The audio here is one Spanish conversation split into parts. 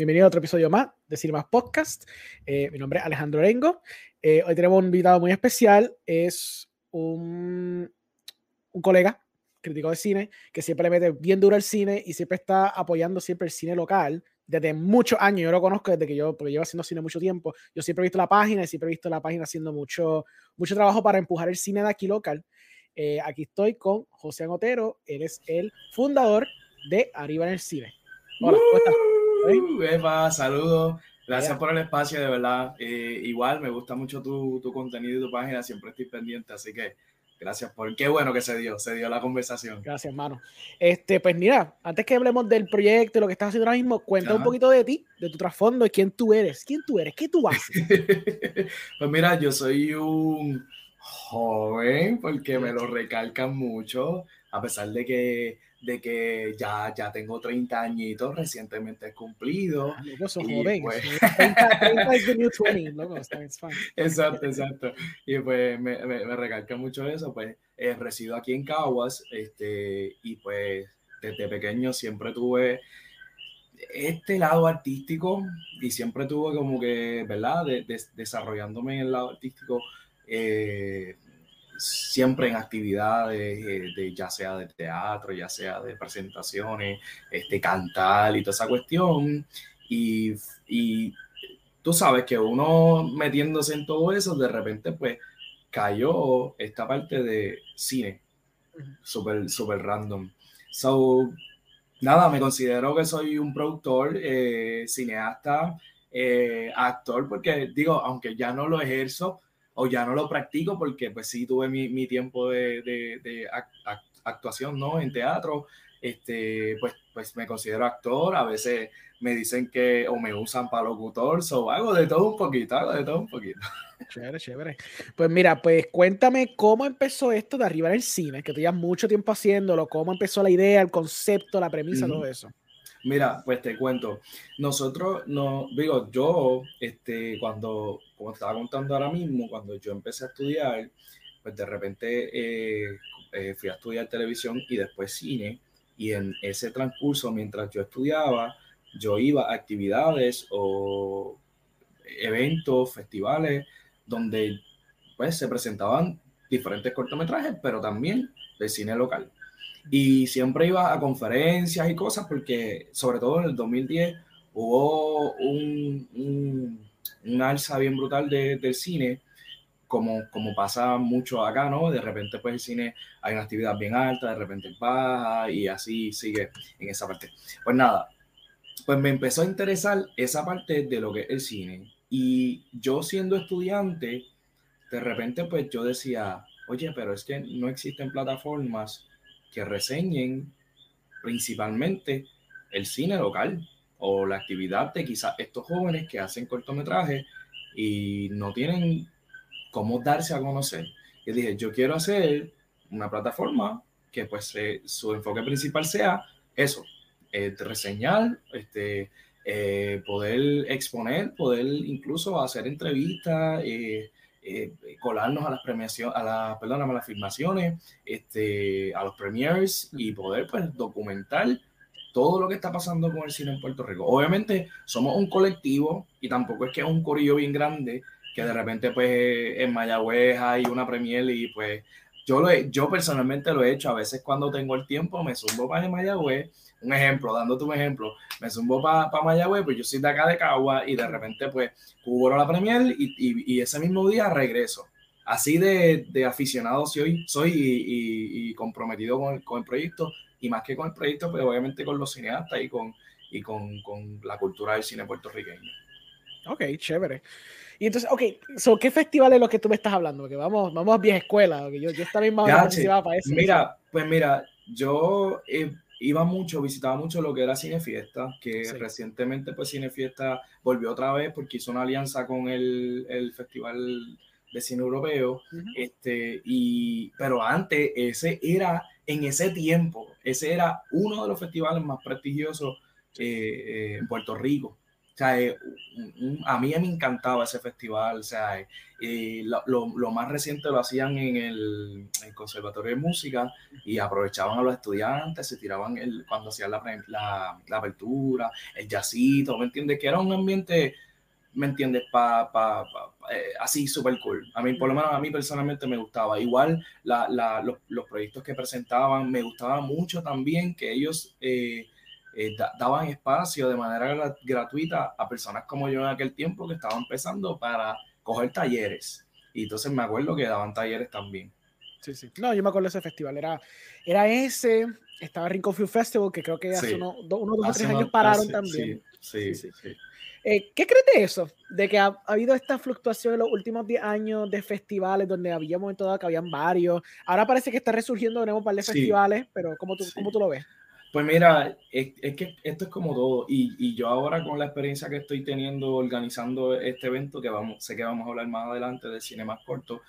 Bienvenido a otro episodio más de Cinemas Podcast. Eh, mi nombre es Alejandro Rengo. Eh, hoy tenemos un invitado muy especial. Es un, colega, crítico de cine, que siempre le mete bien duro al cine y siempre está apoyando siempre el cine local desde muchos años. Yo lo conozco desde que yo, porque llevo haciendo cine mucho tiempo. Yo siempre he visto la página y siempre he visto la página haciendo mucho, mucho trabajo para empujar el cine de aquí local. Eh, aquí estoy con José Anotero. Él es el fundador de Arriba en el Cine. Hola, ¿cómo estás? Uh, Eva, saludos. Gracias por el espacio, de verdad. Eh, igual me gusta mucho tu, tu, contenido y tu página, siempre estoy pendiente, así que gracias por qué bueno que se dio, se dio la conversación. Gracias, hermano. Este, pues mira, antes que hablemos del proyecto y lo que estás haciendo ahora mismo, cuenta un poquito de ti, de tu trasfondo y quién tú eres. ¿Quién tú eres? ¿Qué tú haces? pues mira, yo soy un joven porque me lo recalcan mucho, a pesar de que de que ya, ya tengo 30 añitos recientemente he cumplido. Ah, joven. Pues... 30, es the new 20, loco, Exacto, exacto. Y pues me, me, recalca mucho eso, pues eh, resido aquí en Caguas, este, y pues desde pequeño siempre tuve este lado artístico y siempre tuve como que, ¿verdad? De, de, desarrollándome en el lado artístico, eh, siempre en actividades, eh, de, ya sea de teatro, ya sea de presentaciones, este, cantar y toda esa cuestión. Y, y tú sabes que uno metiéndose en todo eso, de repente pues cayó esta parte de cine, súper, súper random. So, nada, me considero que soy un productor, eh, cineasta, eh, actor, porque digo, aunque ya no lo ejerzo, o ya no lo practico porque pues sí tuve mi, mi tiempo de, de, actuación, ¿no? En teatro, este, pues, pues me considero actor, a veces me dicen que o me usan para locutor, o hago de todo un poquito, hago de todo un poquito. Chévere, chévere. Pues mira, pues cuéntame cómo empezó esto de arriba en el cine, que tú llevas mucho tiempo haciéndolo, cómo empezó la idea, el concepto, la premisa, todo eso. Mira, pues te cuento. Nosotros, no, digo, yo, este, cuando, como estaba contando ahora mismo, cuando yo empecé a estudiar, pues de repente eh, eh, fui a estudiar televisión y después cine. Y en ese transcurso, mientras yo estudiaba, yo iba a actividades o eventos, festivales, donde pues se presentaban diferentes cortometrajes, pero también de cine local. Y siempre iba a conferencias y cosas porque, sobre todo en el 2010, hubo un, un, alza bien brutal del cine, como, como pasa mucho acá, ¿no? De repente, pues el cine hay una actividad bien alta, de repente baja y así sigue en esa parte. Pues nada, pues me empezó a interesar esa parte de lo que es el cine. Y yo siendo estudiante, de repente, pues yo decía, oye, pero es que no existen plataformas que reseñen principalmente el cine local o la actividad de quizás estos jóvenes que hacen cortometrajes y no tienen cómo darse a conocer. Y dije, yo quiero hacer una plataforma que pues su enfoque principal sea eso, eh, reseñar, este, eh, poder exponer, poder incluso hacer entrevistas, eh, colarnos a las premiaciones, a la, perdón, a las filmaciones, este, a los premiers y poder pues documentar todo lo que está pasando con el cine en Puerto Rico. Obviamente somos un colectivo y tampoco es que es un corillo bien grande que de repente pues en Mayagüez hay una premier y pues yo, lo yo personalmente lo he hecho, a veces cuando tengo el tiempo me subo para Mayagüez, un ejemplo, dándote un ejemplo, me subo para pa Mayagüez, pues yo soy de acá de Cagua y de repente pues cubro la premier y, y, y ese mismo día regreso. Así de, de aficionado soy, soy y, y comprometido con el, con el, proyecto y más que con el proyecto, pues obviamente con los cineastas y con, y con, con la cultura del cine puertorriqueño. Ok, chévere. Y entonces, ok, so, ¿qué festival es lo que tú me estás hablando? Porque vamos, vamos a vieja escuela, yo, más participaba para eso. Mira, pues mira, yo eh, iba mucho, visitaba mucho lo que era Cinefiesta, que recientemente pues Cinefiesta volvió otra vez porque hizo una alianza con el, el Festival de Cine Europeo, este, y, pero antes ese era, en ese tiempo, ese era uno de los festivales más prestigiosos eh, eh, en Puerto Rico sea, eh, a mí me encantaba ese festival, o sea, y lo, más reciente lo hacían en el, Conservatorio de Música y aprovechaban a los estudiantes, se tiraban el, cuando hacían la, apertura, el jazzito, ¿me entiendes? Que era un ambiente, ¿me entiendes? Pa, eh, así súper cool. A mí, por lo menos a mí personalmente me gustaba. Igual los, los, proyectos que presentaban, me gustaba mucho también que ellos... Eh, eh, daban espacio de manera gratuita a personas como yo en aquel tiempo que estaban empezando para coger talleres. Y entonces me acuerdo que daban talleres también. Sí, sí. No, yo me acuerdo de ese festival. Era, era ese, estaba Rincon Film Festival, que creo que hace unos, dos o tres años pararon también. Sí, sí, sí. Eh, ¿Qué crees de eso? De que ha, habido esta fluctuación en los últimos 10 años de festivales donde había momentos dado que habían varios. Ahora parece que está resurgiendo de nuevo un par de festivales, pero ¿cómo tú, ¿cómo tú lo ves? Pues mira, es, que esto es como todo, y, y, yo ahora con la experiencia que estoy teniendo organizando este evento, que vamos, sé que vamos a hablar más adelante de cine más corto,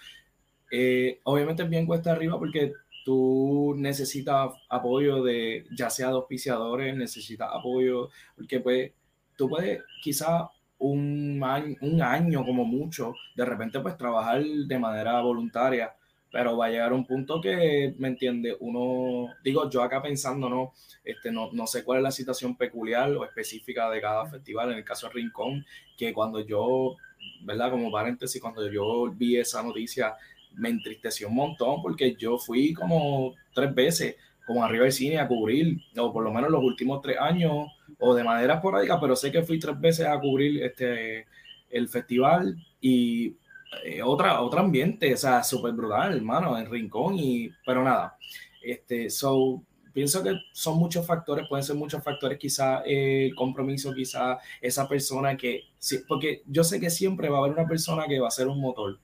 eh, obviamente es bien cuesta arriba porque tú necesitas apoyo de ya sea de auspiciadores, necesitas apoyo, porque pues tú puedes quizá un año, un año como mucho, de repente pues trabajar de manera voluntaria pero va a llegar un punto que, ¿me entiende? Uno, digo, yo acá pensando, ¿no? Este, no, no sé cuál es la situación peculiar o específica de cada festival, en el caso de Rincón, que cuando yo, ¿verdad? Como paréntesis, cuando yo vi esa noticia, me entristeció un montón porque yo fui como tres veces como arriba del cine a cubrir, o por lo menos los últimos tres años, o de manera esporádica, pero sé que fui tres veces a cubrir este, el festival y eh, otra, otro ambiente, o sea, súper brutal, hermano, en Rincón, y, pero nada, este, so, pienso que son muchos factores, pueden ser muchos factores, quizá eh, el compromiso, quizá esa persona que, porque yo sé que siempre va a haber una persona que va a ser un motor,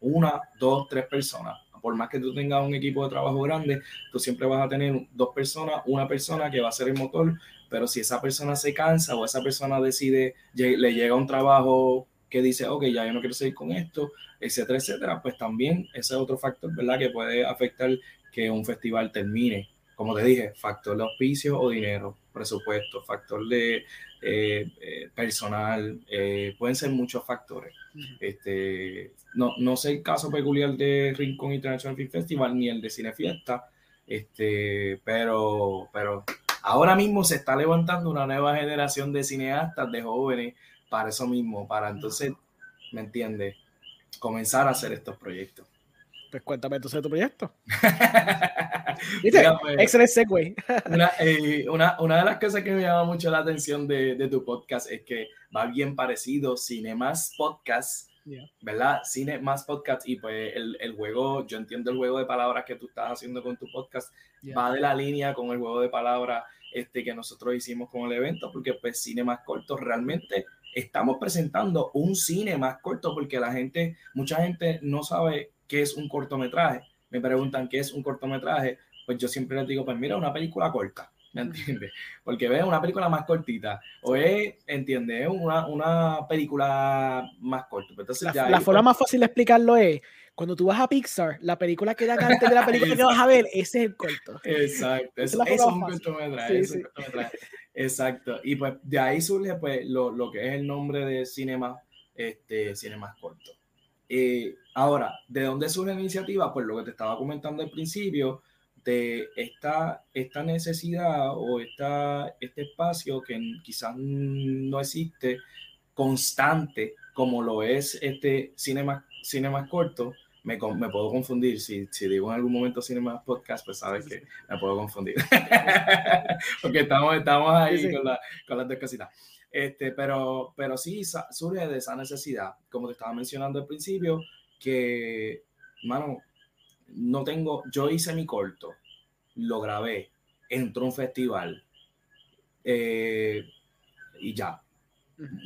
una, dos, tres personas. Por más que tú tengas un equipo de trabajo grande, tú siempre vas a tener dos personas, una persona que va a ser el motor, pero si esa persona se cansa o esa persona decide, le llega un trabajo que dice, ok, ya yo no quiero seguir con esto, etcétera, etcétera, pues también ese es otro factor, ¿verdad? Que puede afectar que un festival termine. Como te dije, factor de auspicio o dinero, presupuesto, factor de eh, eh, personal, eh, pueden ser muchos factores. este, no, no sé el caso peculiar de Rincón International Film Festival ni el de Cine Fiesta, este, pero, pero ahora mismo se está levantando una nueva generación de cineastas, de jóvenes, para eso mismo, para entonces, ¿me entiendes? Comenzar a hacer estos proyectos. Pues cuéntame entonces tu proyecto. Pues, Excelente segue. Eh, una, una, de las cosas que me llama mucho la atención de, de tu podcast es que va bien parecido Cinemas Podcast, ¿verdad? Cine más podcast y pues el, el, juego, yo entiendo el juego de palabras que tú estás haciendo con tu podcast, va de la línea con el juego de palabras este, que nosotros hicimos con el evento, porque pues cine más corto realmente estamos presentando un cine más corto porque la gente, mucha gente no sabe qué es un cortometraje. Me preguntan qué es un cortometraje, pues yo siempre les digo, pues mira, una película corta, ¿me entiendes? Porque ve una película más cortita, o es, ¿entiendes? Una, una película más corta. Pues entonces, la, la forma más fácil de explicarlo es, cuando tú vas a Pixar, la película que da antes de la película que vas a ver, ese es el corto. Exacto, eso, es, un cortometraje. Sí, Exacto. Y pues de ahí surge pues lo, lo que es el nombre de Cinema, este, Cinemas Corto. Eh, ahora, ¿de dónde surge la iniciativa? Pues lo que te estaba comentando al principio, de esta, esta necesidad o esta, este espacio que quizás no existe constante como lo es este Cinema, Cinemas Corto, me, me, puedo confundir. Si, si, digo en algún momento Cinema Podcast, pues sabes que me puedo confundir. Porque estamos, estamos ahí Con, la, con, las dos cositas. Este, pero, pero sí surge de esa necesidad, como te estaba mencionando al principio, que, mano, no tengo, yo hice mi corto, lo grabé, entró un festival eh, y ya.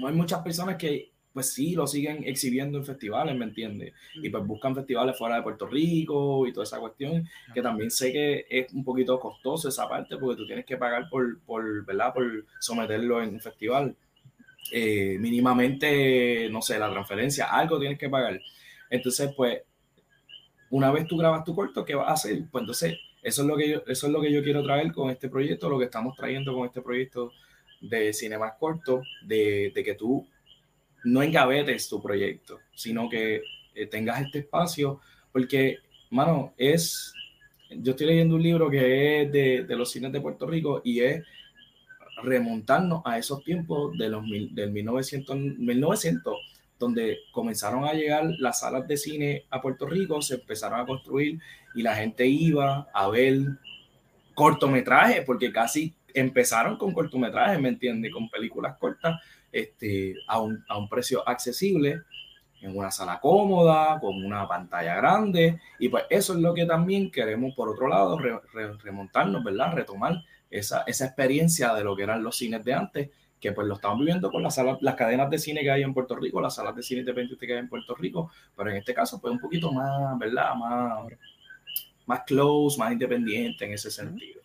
Hay muchas personas que pues sí, lo siguen exhibiendo en festivales, ¿me entiendes? Y pues buscan festivales fuera de Puerto Rico y toda esa cuestión, que también sé que es un poquito costoso esa parte, porque tú tienes que pagar por, por ¿verdad? Por someterlo en un festival. Eh, mínimamente, no sé, la transferencia, algo tienes que pagar. Entonces, pues, una vez tú grabas tu corto, ¿qué vas a hacer? Pues entonces, eso es lo que yo, eso es lo que yo quiero traer con este proyecto, lo que estamos trayendo con este proyecto de cine más corto, de, de que tú no engavetes tu proyecto, sino que eh, tengas este espacio, porque, mano, es, yo estoy leyendo un libro que es de, los cines de Puerto Rico y es remontarnos a esos tiempos de los del 1900, 1900, donde comenzaron a llegar las salas de cine a Puerto Rico, se empezaron a construir y la gente iba a ver cortometrajes, porque casi empezaron con cortometrajes, ¿me entiendes? Con películas cortas este, a, un, a un precio accesible, en una sala cómoda, con una pantalla grande, y pues eso es lo que también queremos, por otro lado, remontarnos, ¿verdad? Retomar esa, esa experiencia de lo que eran los cines de antes, que pues lo estamos viviendo con las, salas, las cadenas de cine que hay en Puerto Rico, las salas de cine independientes que hay en Puerto Rico, pero en este caso pues un poquito más, ¿verdad? Más, más close, más independiente en ese sentido.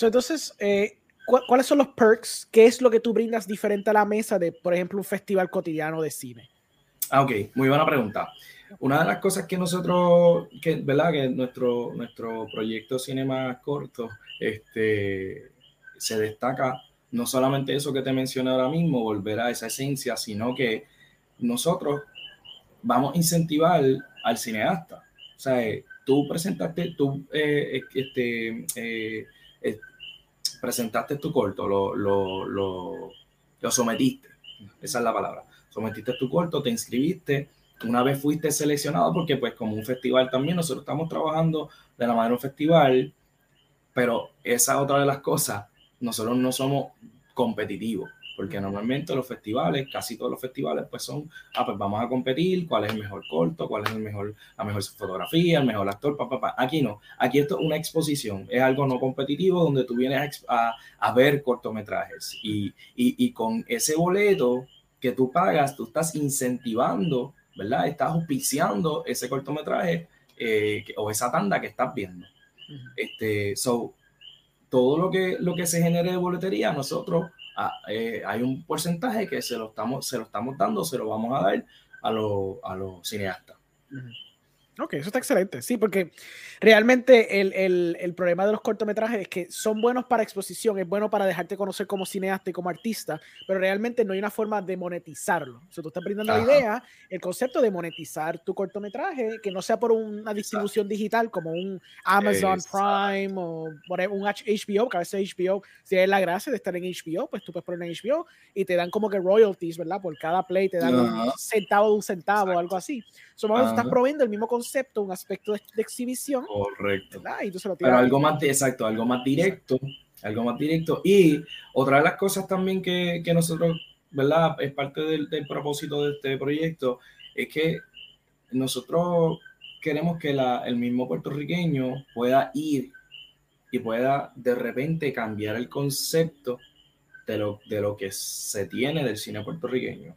entonces, eh, ¿cuáles son los perks? ¿Qué es lo que tú brindas diferente a la mesa de, por ejemplo, un festival cotidiano de cine? Ah, ok, muy buena pregunta. Una de las cosas que nosotros, que, ¿verdad? Que nuestro, nuestro proyecto Cinema Corto este, se destaca no solamente eso que te mencioné ahora mismo, volver a esa esencia, sino que nosotros vamos a incentivar al cineasta. O sea, tú presentaste, tú eh, este, eh, eh, presentaste tu corto, lo, lo, lo, lo sometiste, esa es la palabra. Sometiste tu corto, te inscribiste, una vez fuiste seleccionado, porque pues como un festival también, nosotros estamos trabajando de la manera de un festival, pero esa otra de las cosas, nosotros no somos competitivos, porque normalmente los festivales, casi todos los festivales, pues son, ah, pues vamos a competir, cuál es el mejor corto, cuál es el mejor, la mejor fotografía, el mejor actor, papá, pa, Aquí no, aquí esto es una exposición, es algo no competitivo donde tú vienes a, a, ver cortometrajes. Y, y, y con ese boleto que tú pagas, tú estás incentivando, ¿verdad? Estás auspiciando ese cortometraje eh, o esa tanda que estás viendo. Este, so, todo lo que, lo que se genere de boletería, nosotros ah, eh, hay un porcentaje que se lo, estamos, se lo estamos dando, se lo vamos a dar a, a los cineastas. Ok, eso está excelente. Sí, porque realmente el, el, el, problema de los cortometrajes es que son buenos para exposición, es bueno para dejarte conocer como cineasta y como artista, pero realmente no hay una forma de monetizarlo. O sea, tú estás brindando la idea, el concepto de monetizar tu cortometraje, que no sea por una distribución digital como un Amazon Prime o un HBO, que a veces HBO, si es la gracia de estar en HBO, pues tú puedes poner en HBO y te dan como que royalties, ¿verdad? Por cada play te dan un centavo de un centavo o algo así. Somos estás proveyendo el mismo concepto, un aspecto de, exhibición. Correcto. Y tú se lo Pero algo más, exacto, algo más directo, algo más directo. Y otra de las cosas también que, que nosotros, ¿verdad? Es parte del, del, propósito de este proyecto, es que nosotros queremos que la, el mismo puertorriqueño pueda ir y pueda de repente cambiar el concepto de lo, de lo que se tiene del cine puertorriqueño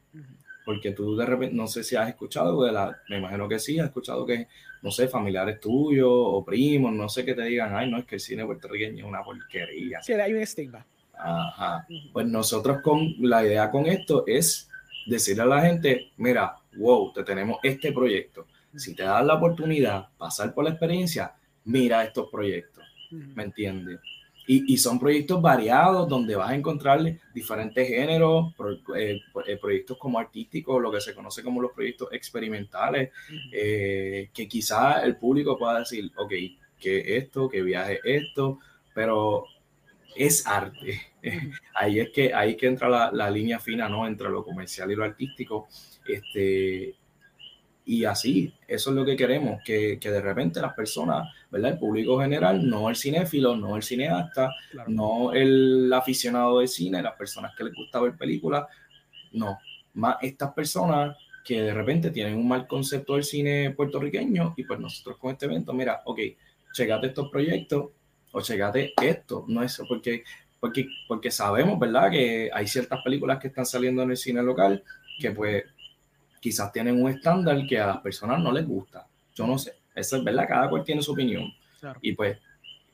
porque tú de repente, no sé si has escuchado, de la, me imagino que sí, has escuchado que, no sé, familiares tuyos o primos, no sé, que te digan, ay, no, es que el cine puertorriqueño es una porquería. Sí, hay un estigma. Ajá. Pues nosotros con la idea con esto es decirle a la gente, mira, wow, te tenemos este proyecto. Si te das la oportunidad, pasar por la experiencia, mira estos proyectos. ¿Me entiendes? Y, son proyectos variados donde vas a encontrar diferentes géneros, eh, eh, proyectos como artísticos, lo que se conoce como los proyectos experimentales, eh, que quizás el público pueda decir, ok, que esto, que viaje esto, pero es arte. ahí es que ahí que entra la, la, línea fina, ¿no? Entre lo comercial y lo artístico. Este, y así, eso es lo que queremos, que, que, de repente las personas, ¿verdad? El público general, no el cinéfilo, no el cineasta, no el aficionado de cine, las personas que les gusta ver películas, no, más estas personas que de repente tienen un mal concepto del cine puertorriqueño y pues nosotros con este evento, mira, ok, checate estos proyectos o checate esto, no eso, porque, porque, porque sabemos, ¿verdad? Que hay ciertas películas que están saliendo en el cine local que pues quizás tienen un estándar que a las personas no les gusta. Yo no sé, eso es verdad, cada cual tiene su opinión. Y pues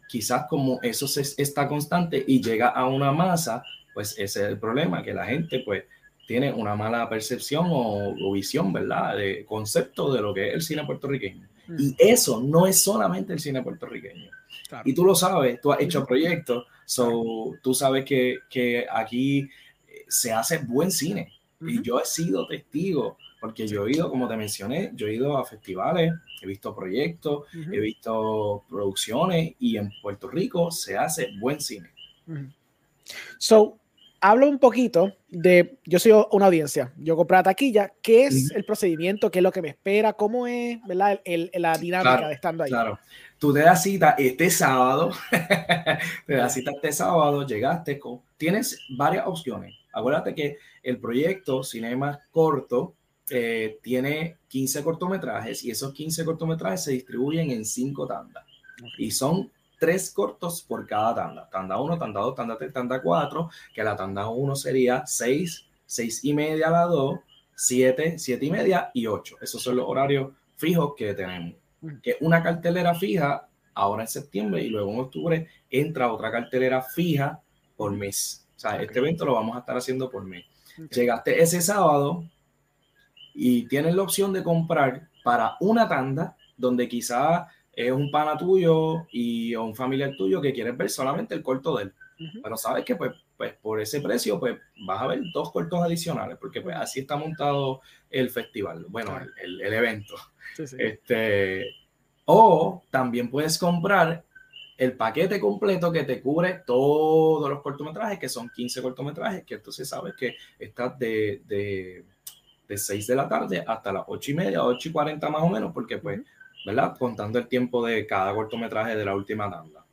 quizás como eso se, está constante y llega a una masa, pues ese es el problema, que la gente pues tiene una mala percepción o, visión, ¿verdad? De concepto de lo que es el cine puertorriqueño. Y eso no es solamente el cine puertorriqueño. Y tú lo sabes, tú has hecho proyectos, so, tú sabes que, que aquí se hace buen cine. Y yo he sido testigo, porque yo he ido, como te mencioné, yo he ido a festivales, he visto proyectos, he visto producciones y en Puerto Rico se hace buen cine. So, hablo un poquito de, yo soy una audiencia, yo compré la taquilla, ¿qué es el procedimiento? ¿Qué es lo que me espera? ¿Cómo es ¿verdad? El, la dinámica de estando ahí? Claro, tú te das cita este sábado, te das cita este sábado, llegaste con, tienes varias opciones. Acuérdate que el proyecto Cinema Corto eh, tiene 15 cortometrajes y esos 15 cortometrajes se distribuyen en 5 tandas. Y son tres cortos por cada tanda. Tanda 1, tanda 2, tanda 3, tanda 4, que la tanda 1 sería 6, 6 y media la 2, 7, 7 y media y 8. Esos son los horarios fijos que tenemos. Que una cartelera fija ahora en septiembre y luego en octubre entra otra cartelera fija por mes. O sea, este evento lo vamos a estar haciendo por mes. Llegaste ese sábado y tienes la opción de comprar para una tanda donde quizá es un pana tuyo y un familiar tuyo que quieres ver solamente el corto de él. Pero sabes que pues, pues por ese precio pues vas a ver dos cortos adicionales porque pues así está montado el festival, bueno, el, el, evento. Este, o también puedes comprar el paquete completo que te cubre todos los cortometrajes, que son 15 cortometrajes, que entonces sabes que estás de, de, de 6 de la tarde hasta las 8 y media, 8 y 40 más o menos, porque pues ¿verdad? Contando el tiempo de cada cortometraje de la última tanda.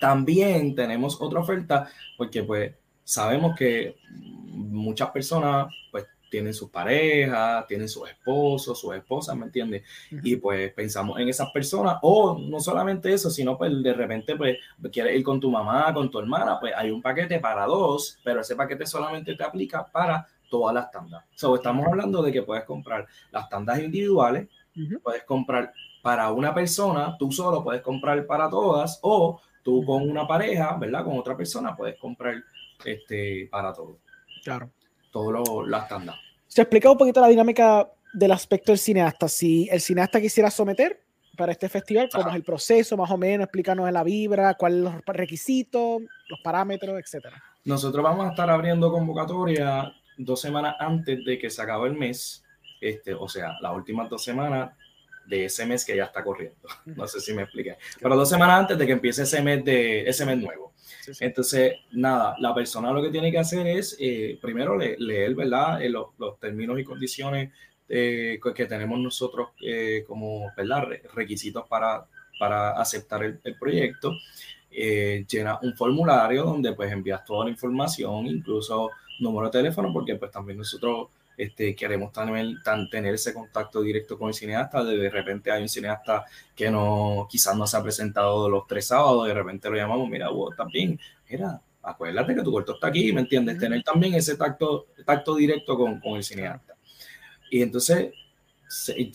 También tenemos otra oferta porque pues sabemos que muchas personas pues tienen sus parejas, tienen sus esposos, sus esposas, ¿me entiendes? Y pues pensamos en esas personas, o no solamente eso, sino pues de repente pues quieres ir con tu mamá, con tu hermana, pues hay un paquete para dos, pero ese paquete solamente te aplica para todas las tandas. So, estamos hablando de que puedes comprar las tandas individuales, puedes comprar para una persona, tú solo puedes comprar para todas, o tú con una pareja, ¿verdad? Con otra persona puedes comprar este, para todo. Claro. Todo las tandas. Se explica un poquito la dinámica del aspecto del cineasta. Si el cineasta quisiera someter para este festival, cómo es el proceso, más o menos, explícanos en la vibra, cuáles son los requisitos, los parámetros, etcétera. Nosotros vamos a estar abriendo convocatoria dos semanas antes de que se acabe el mes, este, o sea, las últimas dos semanas de ese mes que ya está corriendo. No sé si me expliqué. Pero dos semanas antes de que empiece ese mes, de, ese mes nuevo. Entonces, nada, la persona lo que tiene que hacer es, eh, primero, leer, ¿verdad? Eh, los, los, términos y condiciones eh, que tenemos nosotros como, ¿verdad? requisitos para, para aceptar el, el proyecto. llena un formulario donde pues envías toda la información, incluso número de teléfono, porque pues también nosotros este, queremos también tener ese contacto directo con el cineasta. De, repente hay un cineasta que no, quizás no se ha presentado los tres sábados, de repente lo llamamos, mira, vos también, mira, acuérdate que tu corto está aquí, ¿me entiendes? Tener también ese tacto, tacto directo con, con el cineasta. Y entonces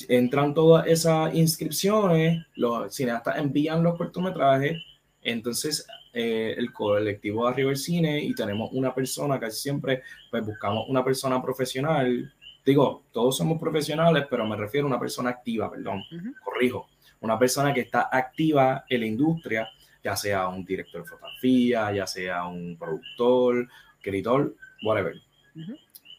entran todas esas inscripciones, los cineastas envían los cortometrajes, entonces eh, el colectivo de River Cine y tenemos una persona, casi siempre, pues buscamos una persona profesional. Digo, todos somos profesionales, pero me refiero a una persona activa, perdón, corrijo. Una persona que está activa en la industria, ya sea un director de fotografía, ya sea un productor, escritor, whatever.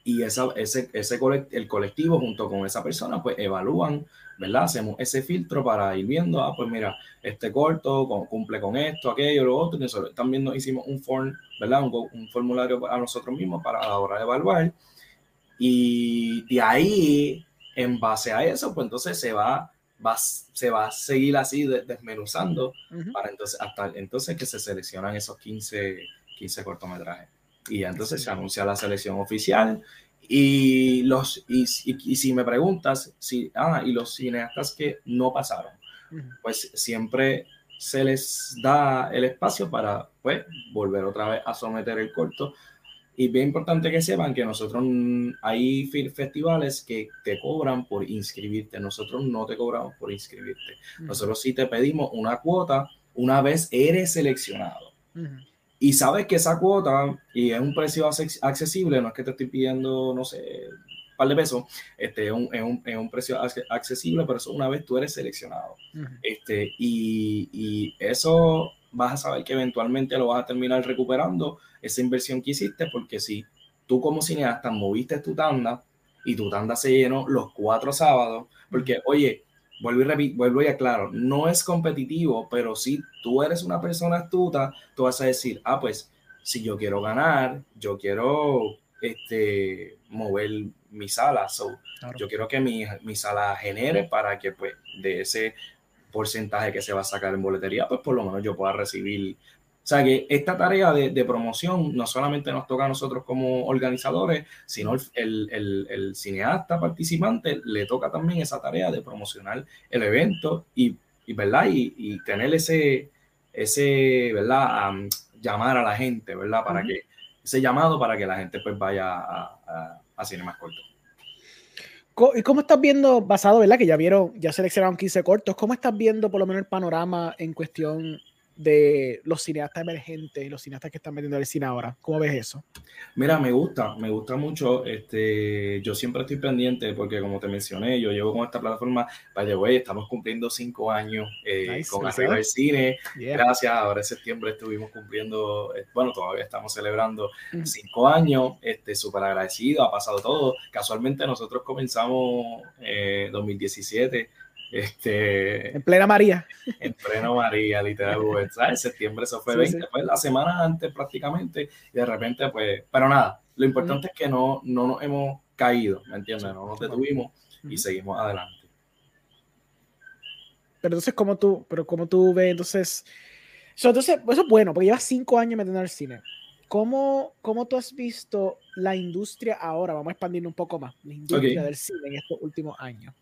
Y esa, ese, ese el colectivo junto con esa persona, pues evalúan ¿verdad? Hacemos ese filtro para ir viendo, ah, pues mira, este corto cumple con esto, aquello, lo otro. Y también nos hicimos un form, ¿verdad? Un, formulario a nosotros mismos para la hora de evaluar. Y de ahí, en base a eso, pues entonces se va, va se va a seguir así desmenuzando para entonces, hasta entonces que se seleccionan esos 15, 15 cortometrajes. Y entonces se anuncia la selección oficial y, los, y, si me preguntas, si, ah, y los cineastas que no pasaron, pues siempre se les da el espacio para pues, volver otra vez a someter el corto. Y bien importante que sepan que nosotros hay festivales que te cobran por inscribirte, nosotros no te cobramos por inscribirte. Nosotros sí te pedimos una cuota una vez eres seleccionado y sabes que esa cuota y es un precio accesible, no es que te estoy pidiendo, no sé, par de pesos, este, es, un, es, un, es un precio accesible, pero eso una vez tú eres seleccionado. este, y, y eso vas a saber que eventualmente lo vas a terminar recuperando esa inversión que hiciste, porque si tú como cineasta moviste tu tanda y tu tanda se llenó los cuatro sábados, porque oye, vuelvo y, vuelvo y aclaro, no es competitivo, pero si tú eres una persona astuta, tú vas a decir, ah, pues si yo quiero ganar, yo quiero este, mover mi sala, so, yo quiero que mi, mi sala genere para que pues de ese porcentaje que se va a sacar en boletería, pues por lo menos yo pueda recibir. O sea que esta tarea de, promoción no solamente nos toca a nosotros como organizadores, sino el, el, el, cineasta participante le toca también esa tarea de promocionar el evento y, y ¿verdad? Y, tener ese, ese ¿verdad? llamar a la gente, ¿verdad? Para que ese llamado para que la gente pues vaya a, a, a cine más corto. ¿Y cómo estás viendo, basado, ¿verdad? Que ya vieron, ya seleccionaron 15 cortos, ¿cómo estás viendo por lo menos el panorama en cuestión de los cineastas emergentes, los cineastas que están metiendo el cine ahora. ¿Cómo ves eso? Mira, me gusta, me gusta mucho. Este, yo siempre estoy pendiente porque, como te mencioné, yo llevo con esta plataforma, the way, estamos cumpliendo cinco años eh, con Arriba del Cine. Gracias, ahora en septiembre estuvimos cumpliendo, eh, bueno, todavía estamos celebrando cinco años. Este, súper agradecido, ha pasado todo. Casualmente nosotros comenzamos eh, 2017 este, en plena María. En pleno María, literal. En septiembre eso fue 20, pues la semana antes prácticamente, y de repente, pues, pero nada, lo importante es que no, no nos hemos caído, ¿me entiendes? No nos detuvimos y seguimos adelante. Pero entonces, ¿cómo tú, pero como tú ves, entonces, entonces, eso es bueno, porque llevas cinco años metiendo el cine. ¿Cómo, ¿Cómo tú has visto la industria ahora? Vamos a expandir un poco más, la industria del cine en estos últimos años.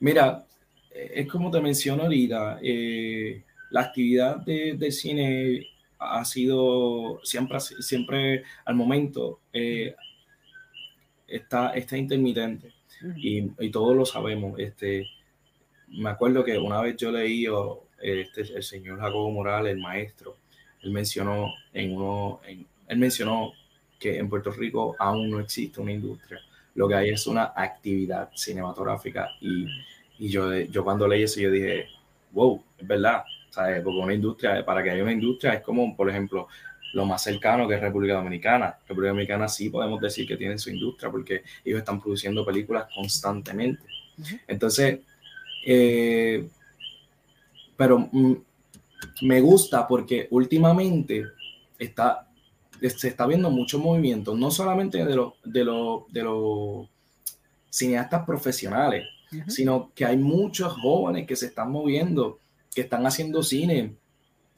Mira, es como te menciono ahorita, eh, la actividad de, del cine ha sido siempre, siempre al momento, eh, está, está intermitente y, y, todos lo sabemos. Este, me acuerdo que una vez yo leí este, el señor Jacobo Morales, el maestro, él mencionó en uno, él mencionó que en Puerto Rico aún no existe una industria lo que hay es una actividad cinematográfica y, y yo, yo cuando leí eso yo dije, wow, es verdad, ¿sabes? porque una industria, para que haya una industria es como, por ejemplo, lo más cercano que es República Dominicana. República Dominicana sí podemos decir que tiene su industria porque ellos están produciendo películas constantemente. Entonces, eh, pero mm, me gusta porque últimamente está se está viendo mucho movimiento, no solamente de los de de los cineastas profesionales, sino que hay muchos jóvenes que se están moviendo, que están haciendo cine.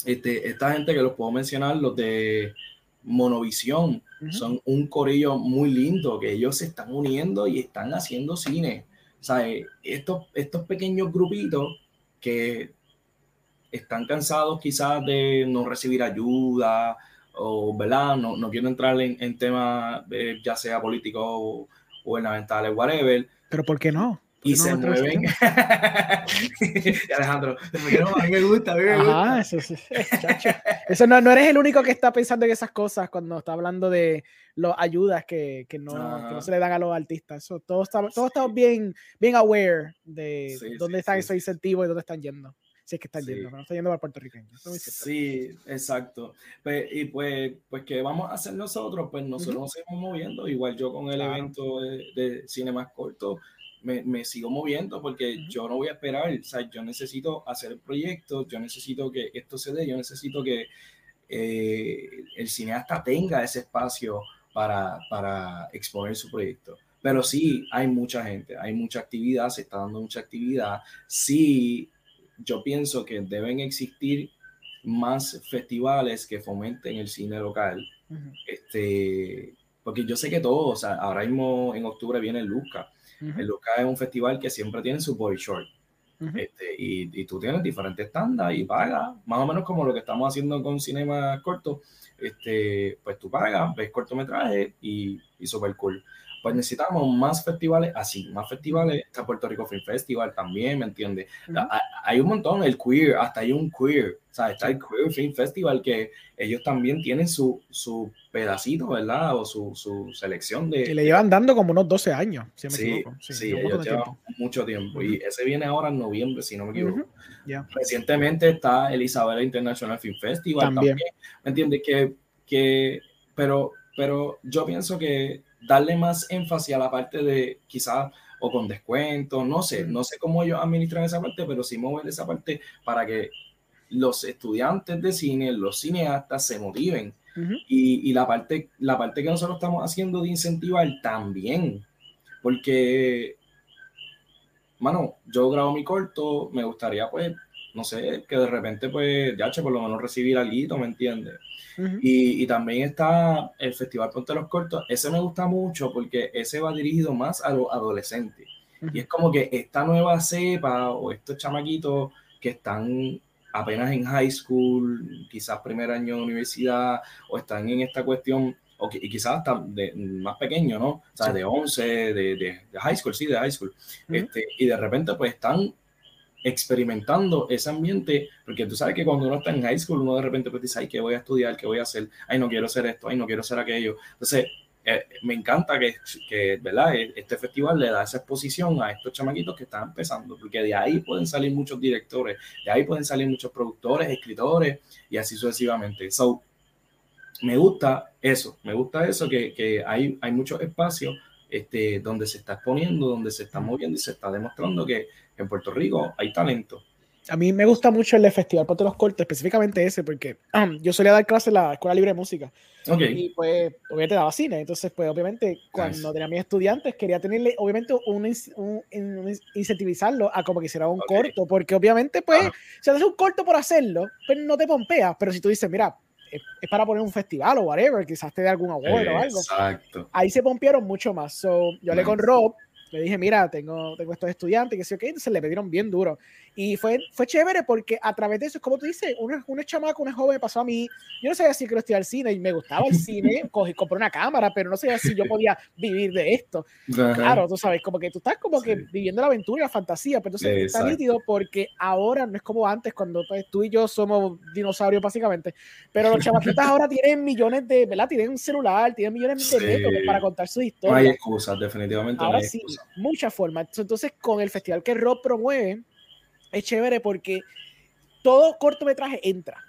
Este, esta gente que los puedo mencionar, los de Monovisión, son un corillo muy lindo, que ellos se están uniendo y están haciendo cine. O sea, estos, estos pequeños grupitos que están cansados quizás de no recibir ayuda, o, ¿verdad? No, no quiero entrar en, en temas ya sea políticos o gubernamentales, whatever. Pero ¿por qué no? Y se mueven. Alejandro, a mí me gusta, a mí me gusta. eso, eso no, no, eres el único que está pensando en esas cosas cuando está hablando de las ayudas que, que, no, que no, se le dan a los artistas. Eso, todos, estamos, todos estamos bien, bien aware de dónde están esos incentivos y dónde están yendo si es que están yendo, no están yendo para puertorriqueños. Sí, exacto. Pues, y pues, pues, ¿qué vamos a hacer nosotros? Pues nosotros nos seguimos moviendo, igual yo con el evento de, de, cine más corto, me, me sigo moviendo porque yo no voy a esperar, o sea, yo necesito hacer el proyecto, yo necesito que esto se dé, yo necesito que eh, el cineasta tenga ese espacio para, para exponer su proyecto. Pero sí, hay mucha gente, hay mucha actividad, se está dando mucha actividad. Sí, yo pienso que deben existir más festivales que fomenten el cine local. este, porque yo sé que todos, o sea, ahora mismo en octubre viene el Luca. El Luca es un festival que siempre tiene su body short. este, y, y, tú tienes diferentes tandas y pagas, más o menos como lo que estamos haciendo con cinema corto. Este, pues tú pagas, ves cortometraje y, y super cool. Pues necesitamos más festivales así, más festivales. Está Puerto Rico Film Festival también, ¿me entiendes? Hay un montón, el queer, hasta hay un queer, o sea, está el Queer Film Festival que ellos también tienen su, su pedacito, ¿verdad? O su, su selección de... Y le llevan dando como unos 12 años, si me sí, equivoco. Sí, sí ellos llevan mucho tiempo. Y ese viene ahora en noviembre, si no me equivoco. Recientemente está el Isabela International Film Festival también. ¿Me entiendes? Que, que, pero, pero yo pienso que darle más énfasis a la parte de quizás o con descuento, no sé, no sé cómo ellos administran esa parte, pero sí mover esa parte para que los estudiantes de cine, los cineastas se motiven. y, y, la, parte, la parte que nosotros estamos haciendo de incentivar también, porque, mano, yo grabo mi corto, me gustaría, pues, no sé, que de repente, pues, ya, che, por lo menos recibir algo, ¿me entiendes? Y, y, también está el Festival Ponte los Cortos, ese me gusta mucho porque ese va dirigido más a los adolescentes. Y es como que esta nueva cepa o estos chamaquitos que están apenas en high school, quizás primer año de universidad, o están en esta cuestión, o y quizás hasta de, más pequeño, ¿no? O sea, de 11, de, de, high school, sí, de high school. este, y de repente, pues están experimentando ese ambiente, porque tú sabes que cuando uno está en high school, uno de repente pues dice, ay, ¿qué voy a estudiar? ¿Qué voy a hacer? Ay, no quiero hacer esto, ay, no quiero hacer aquello. Entonces, eh, me encanta que, que, ¿verdad? E, este festival le da esa exposición a estos chamaquitos que están empezando, porque de ahí pueden salir muchos directores, de ahí pueden salir muchos productores, escritores y así sucesivamente. So, me gusta eso, me gusta eso, que, que hay, hay muchos espacios este, donde se está exponiendo, donde se está moviendo y se está demostrando que en Puerto Rico hay talento. A mí me gusta mucho el Festival Ponte los Cortos, específicamente ese, porque yo solía dar clases en la Escuela Libre de Música. Y pues, obviamente daba cine. Entonces, pues, obviamente, cuando tenía a mis estudiantes, quería tenerle, obviamente, un, un, incentivizarlo a como que hiciera un corto, porque obviamente, pues, si haces un corto por hacerlo, pues no te pompeas. Pero si tú dices, mira, es, para poner un festival o whatever, quizás te dé algún abuelo o algo. Exacto. Ahí se pompearon mucho más. So, yo hablé con Rob le dije, mira, tengo, tengo estos estudiantes, que sé qué, entonces le pidieron bien duro. Y fue, fue chévere porque a través de eso, como tú dices, un, un chamaco, una joven pasó a mí, yo no sabía si quiero estudiar cine y me gustaba el cine, cogí, compré una cámara, pero no sabía si yo podía vivir de esto. Claro, tú sabes, como que tú estás como que viviendo la aventura y la fantasía, pero entonces está nítido porque ahora no es como antes, cuando pues, tú y yo somos dinosaurios básicamente, pero los chamaquitas ahora tienen millones de, ¿verdad? Tienen un celular, tienen millones de métodos para contar su historia. No hay excusas, definitivamente. Ahora no hay sí, muchas formas. Entonces, con el festival que Rob promueve, es chévere porque todo cortometraje entra.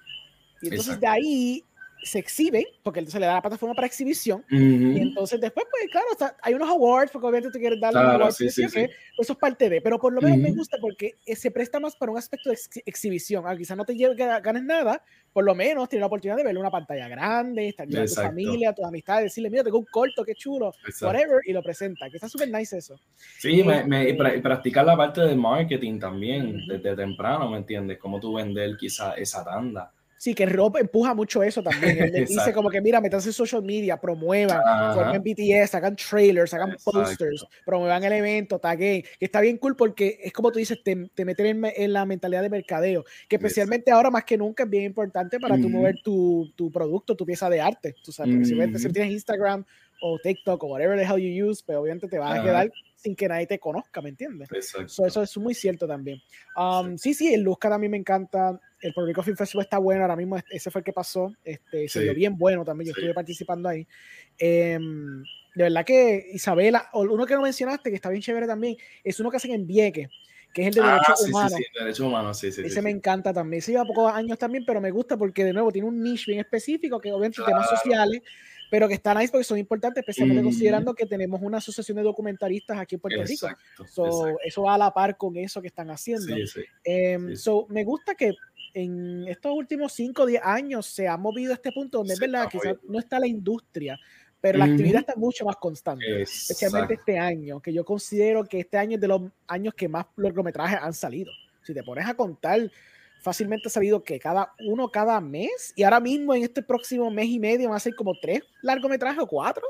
Y entonces de ahí se exhibe, porque entonces le da la plataforma para exhibición, y entonces después, pues claro, hay unos awards, porque obviamente tú quieres darle claro, awards, sí, sí, sí. eso es parte de, pero por lo menos me gusta porque eh, se presta más para un aspecto de exhibición, ah, quizás no te lleve, ganes nada, por lo menos tienes la oportunidad de ver una pantalla grande, estar con tu familia, tus amistades, decirle, mira, tengo un corto, qué chulo, whatever, y lo presenta, que está súper nice eso. Sí, me, me, y practicar la parte de marketing también, desde temprano, ¿me entiendes? Cómo tú vender quizá esa tanda. Sí, que Rob empuja mucho eso también. Él dice como que, mira, metanse en social media, promuevan, formen BTS, hagan trailers, hagan posters, promuevan el evento, taguen, que está bien cool porque es como tú dices, te, te meten en, la mentalidad de mercadeo, que especialmente ahora más que nunca es bien importante para tú mover tu, tu, producto, tu pieza de arte. Tú sabes, si, tienes Instagram o TikTok o whatever the hell you use, pero pues obviamente te vas a quedar sin que nadie te conozca, ¿me entiendes? Exacto. eso es muy cierto también. Um, sí. sí, el Luzca también me encanta. El Puerto Rico Film Festival está bueno, ahora mismo ese fue el que pasó. Este, Se vio bien bueno también, yo estuve participando ahí. Em, de verdad que Isabela, uno que no mencionaste, que está bien chévere también, es uno que hacen en Vieques que es el de ah, derechos sí, humanos. Sí, sí, sí, sí. Ese me encanta también. Se lleva pocos años también, pero me gusta porque, de nuevo, tiene un niche bien específico, que obviamente temas sociales, pero que están ahí porque son importantes, especialmente considerando que tenemos una asociación de documentaristas aquí en Puerto Rico. Eso va a la par con eso que están haciendo. Em, so, me gusta que en estos últimos 5 o 10 años se ha movido a este punto donde es verdad, quizás no está la industria, pero la actividad está mucho más constante, especialmente este año, que yo considero que este año es de los años que más largometrajes han salido. Si te pones a contar, fácilmente ha salido que cada uno cada mes y ahora mismo en este próximo mes y medio van a ser como tres largometrajes o cuatro.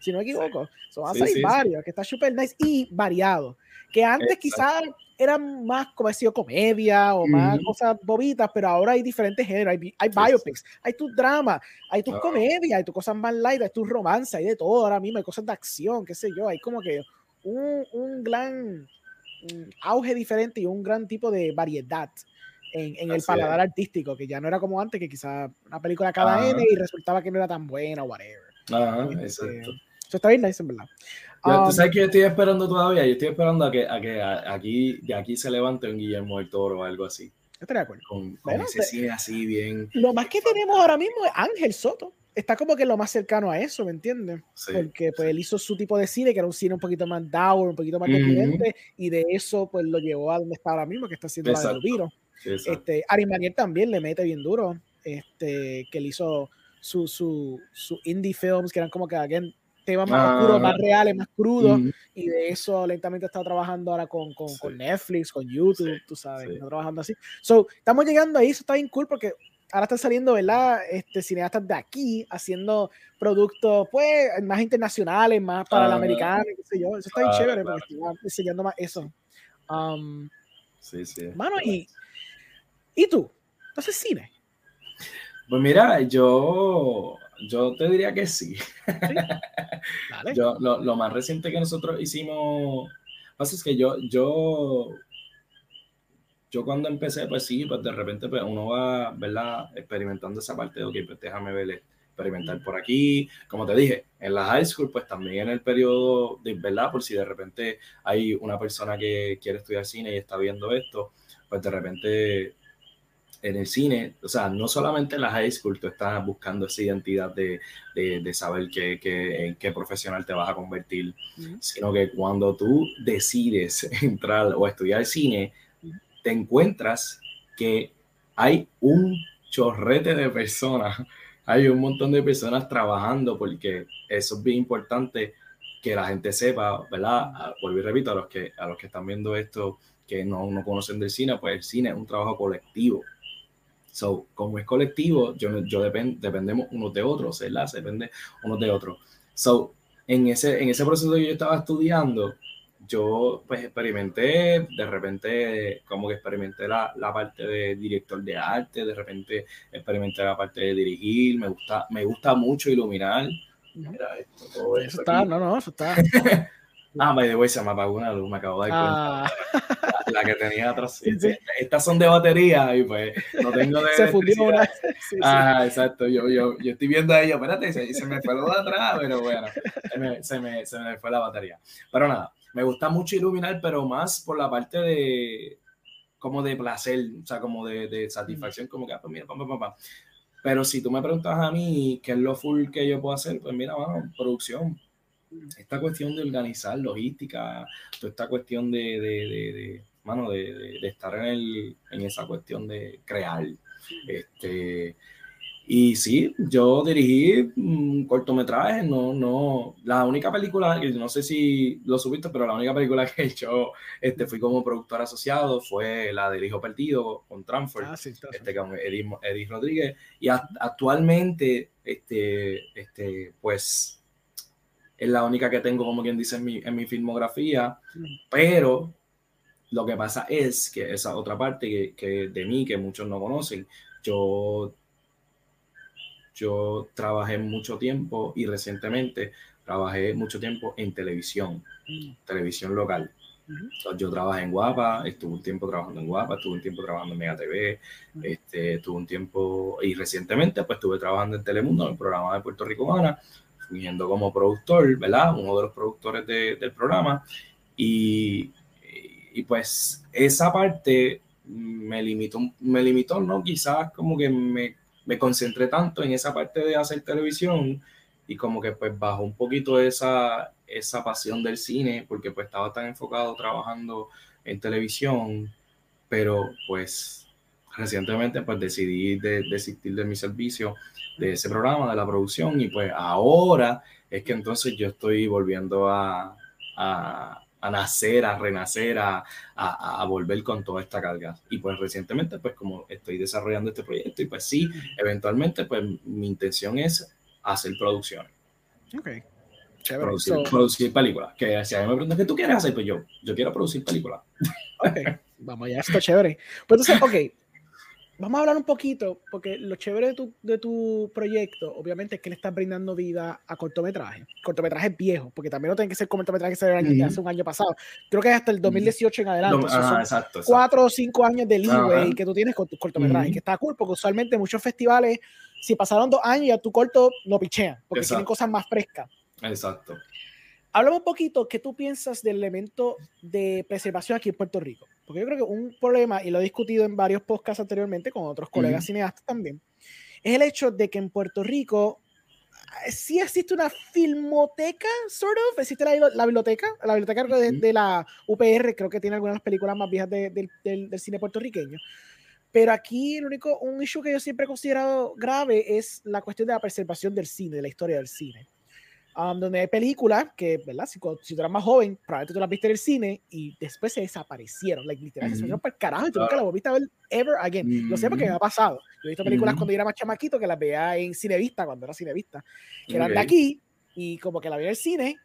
Si no me equivoco. son a salir varios, que está super nice y variado. Que antes quizás eran más, como decía, comedia o más cosas bobitas, pero ahora hay diferentes géneros. Hay, hay biopics, hay tu drama, hay tus comedias, hay tus cosas más light, hay tu romance, hay de todo ahora mismo, hay cosas de acción, qué sé yo, hay como que un, un gran auge diferente y un gran tipo de variedad en, en el paladar artístico, que ya no era como antes, que quizás una película cada N y resultaba que no era tan buena o whatever. Ajá, este, exacto. Eso está bien nice, en verdad. ¿Tú um, sabes que yo estoy esperando todavía? Yo estoy esperando a que, a que aquí, de aquí se levante un Guillermo del Toro o algo así. Estoy de acuerdo. Con, con ese cine así bien. Lo más que tenemos ahora mismo es Ángel Soto. Está como que lo más cercano a eso, ¿me entiendes? Porque pues él hizo su tipo de cine, que era un cine un poquito más down, un poquito más uh y de eso pues lo llevó a donde está ahora mismo, que está haciendo la de Viro. este, Ari Manier también le mete bien duro, este, que él hizo su, su, su indie films, que eran como que again, temas más oscuros, más ah. reales, más crudos, y de eso lentamente está trabajando ahora con, con, con Netflix, con YouTube, tú sabes, está trabajando así. So, estamos llegando ahí, eso está bien cool porque ahora están saliendo, ¿verdad? Este, cineastas de aquí haciendo productos, pues, más internacionales, más para el americano, qué sé yo. Eso está bien chévere porque está enseñando más eso. Um, sí, sí. Mano, y, ¿y tú? ¿Tú haces cine? Pues mira, yo yo te diría que sí. yo, lo, lo, más reciente que nosotros hicimos, pasa es que yo, yo, yo cuando empecé, pues sí, pues de repente pues uno va, ¿verdad? Experimentando esa parte de, ok, pues déjame ver, experimentar por aquí. Como te dije, en la high school, pues también en el periodo, de, ¿verdad? Por si de repente hay una persona que quiere estudiar cine y está viendo esto, pues de repente en el cine, o sea, no solamente en la high school tú estás buscando esa identidad de, de, saber qué, qué, en qué profesional te vas a convertir, sino que cuando tú decides entrar o estudiar cine, te encuentras que hay un chorrete de personas, hay un montón de personas trabajando porque eso es bien importante que la gente sepa, ¿verdad? Vuelvo y repito, a los que, a los que están viendo esto que no, no conocen del cine, pues el cine es un trabajo colectivo So, como es colectivo, yo, yo dependemos unos de otros, ¿verdad? Se depende unos de otros. So, en ese, en ese proceso que yo estaba estudiando, yo pues experimenté, de repente como que experimenté la, la, parte de director de arte, de repente experimenté la parte de dirigir, me gusta, me gusta mucho iluminar. Mira esto, todo eso, está, no, no, eso está. ah, by the way, se me apagó una luz, me acabo de dar cuenta. La que tenía atrás. Estas son de batería y pues no tengo de. Se fundió una. ah, exacto. Yo, yo, yo estoy viendo a ella, espérate, se, se me fue lo de atrás, pero bueno, se me, se, me, se me fue la batería. Pero nada, me gusta mucho iluminar, pero más por la parte de como de placer, o sea, como de, de satisfacción, como que, ah, pues mira, papá, papá. Pero si tú me preguntas a mí qué es lo full que yo puedo hacer, pues mira, bueno, producción. Esta cuestión de organizar logística, toda esta cuestión de, de, de mano, de, de, estar en, el, en, esa cuestión de crear. Este, y sí, yo dirigí un cortometraje, no, no, la única película, no sé si lo subiste, pero la única película que yo este, fui como productor asociado fue la del Hijo Perdido con Transfer, ah, este, con Edith, Rodríguez, y actualmente, este, este, pues, es la única que tengo, como quien dice, en mi, en mi filmografía, pero lo que pasa es que esa otra parte que, que, de mí, que muchos no conocen, yo, yo trabajé mucho tiempo y recientemente trabajé mucho tiempo en televisión, mm. televisión local. yo trabajé en Guapa, estuve un tiempo trabajando en Guapa, estuve un tiempo trabajando en Mega TV, este, estuve un tiempo y recientemente pues estuve trabajando en Telemundo, en el programa de Puerto Rico Humana, fungiendo como productor, ¿verdad? Uno de los productores del programa. Y y pues esa parte me limitó, me limitó, ¿no? Quizás como que me, me concentré tanto en esa parte de hacer televisión y como que pues bajó un poquito esa, esa pasión del cine porque pues estaba tan enfocado trabajando en televisión, pero pues recientemente pues decidí de, desistir de mi servicio, de ese programa, de la producción y pues ahora es que entonces yo estoy volviendo a, a a nacer, a renacer, a, a, a, volver con toda esta carga. Y pues recientemente, pues como estoy desarrollando este proyecto y pues sí, eventualmente, pues mi intención es hacer producciones. Ok. producir, películas. Que si a mí me preguntan, ¿qué tú quieres hacer? Pues yo, yo quiero producir películas. Ok, vamos ya, esto chévere. Pues entonces, ok, vamos a hablar un poquito, porque lo chévere de tu, de tu proyecto, obviamente, es que le estás brindando vida a cortometrajes. Cortometrajes viejos, porque también no tienen que ser cortometrajes que se uh hace un año pasado. Creo que es hasta el 2018 en adelante. Cuatro o cinco años de leeway que tú tienes con tus cortometrajes, que está cool, porque usualmente muchos festivales, si pasaron dos años, ya tu corto lo pichean, porque tienen cosas más frescas. Exacto. Háblame un poquito, ¿qué tú piensas del elemento de preservación aquí en Puerto Rico? Porque yo creo que un problema, y lo he discutido en varios podcasts anteriormente con otros colegas cineastas también, es el hecho de que en Puerto Rico eh, sí existe una filmoteca, sort of, existe la, biblioteca, la biblioteca de, la UPR, creo que tiene algunas de las películas más viejas del, del, cine puertorriqueño. Pero aquí el único, un issue que yo siempre he considerado grave es la cuestión de la preservación del cine, de la historia del cine. Um, donde hay películas que, ¿verdad? Si, si, tú eras más joven, probablemente tú las viste en el cine y después se desaparecieron, like, literalmente se fueron para el carajo y tú nunca las volviste a ver ever again. Lo sé porque me ha pasado. Yo he visto películas cuando yo era más chamaquito que las veía en Cinevista, cuando era Cinevista, que eran de aquí y como que la veía en el cine,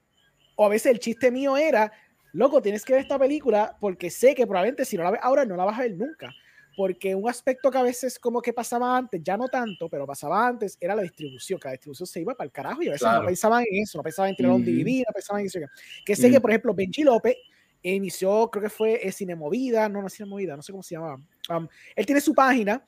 o a veces el chiste mío era, loco, tienes que ver esta película porque sé que probablemente si no la ves ahora no la vas a ver nunca porque un aspecto que a veces como que pasaba antes, ya no tanto, pero pasaba antes, era la distribución, que la distribución se iba para el carajo y a veces no pensaban en eso, no pensaban en tirar un DVD, no pensaban en eso. Que sé que, por ejemplo, Benji López inició, creo que fue eh, Cinemovida, no, no Cinemovida, no sé cómo se llamaba. Um, él tiene su página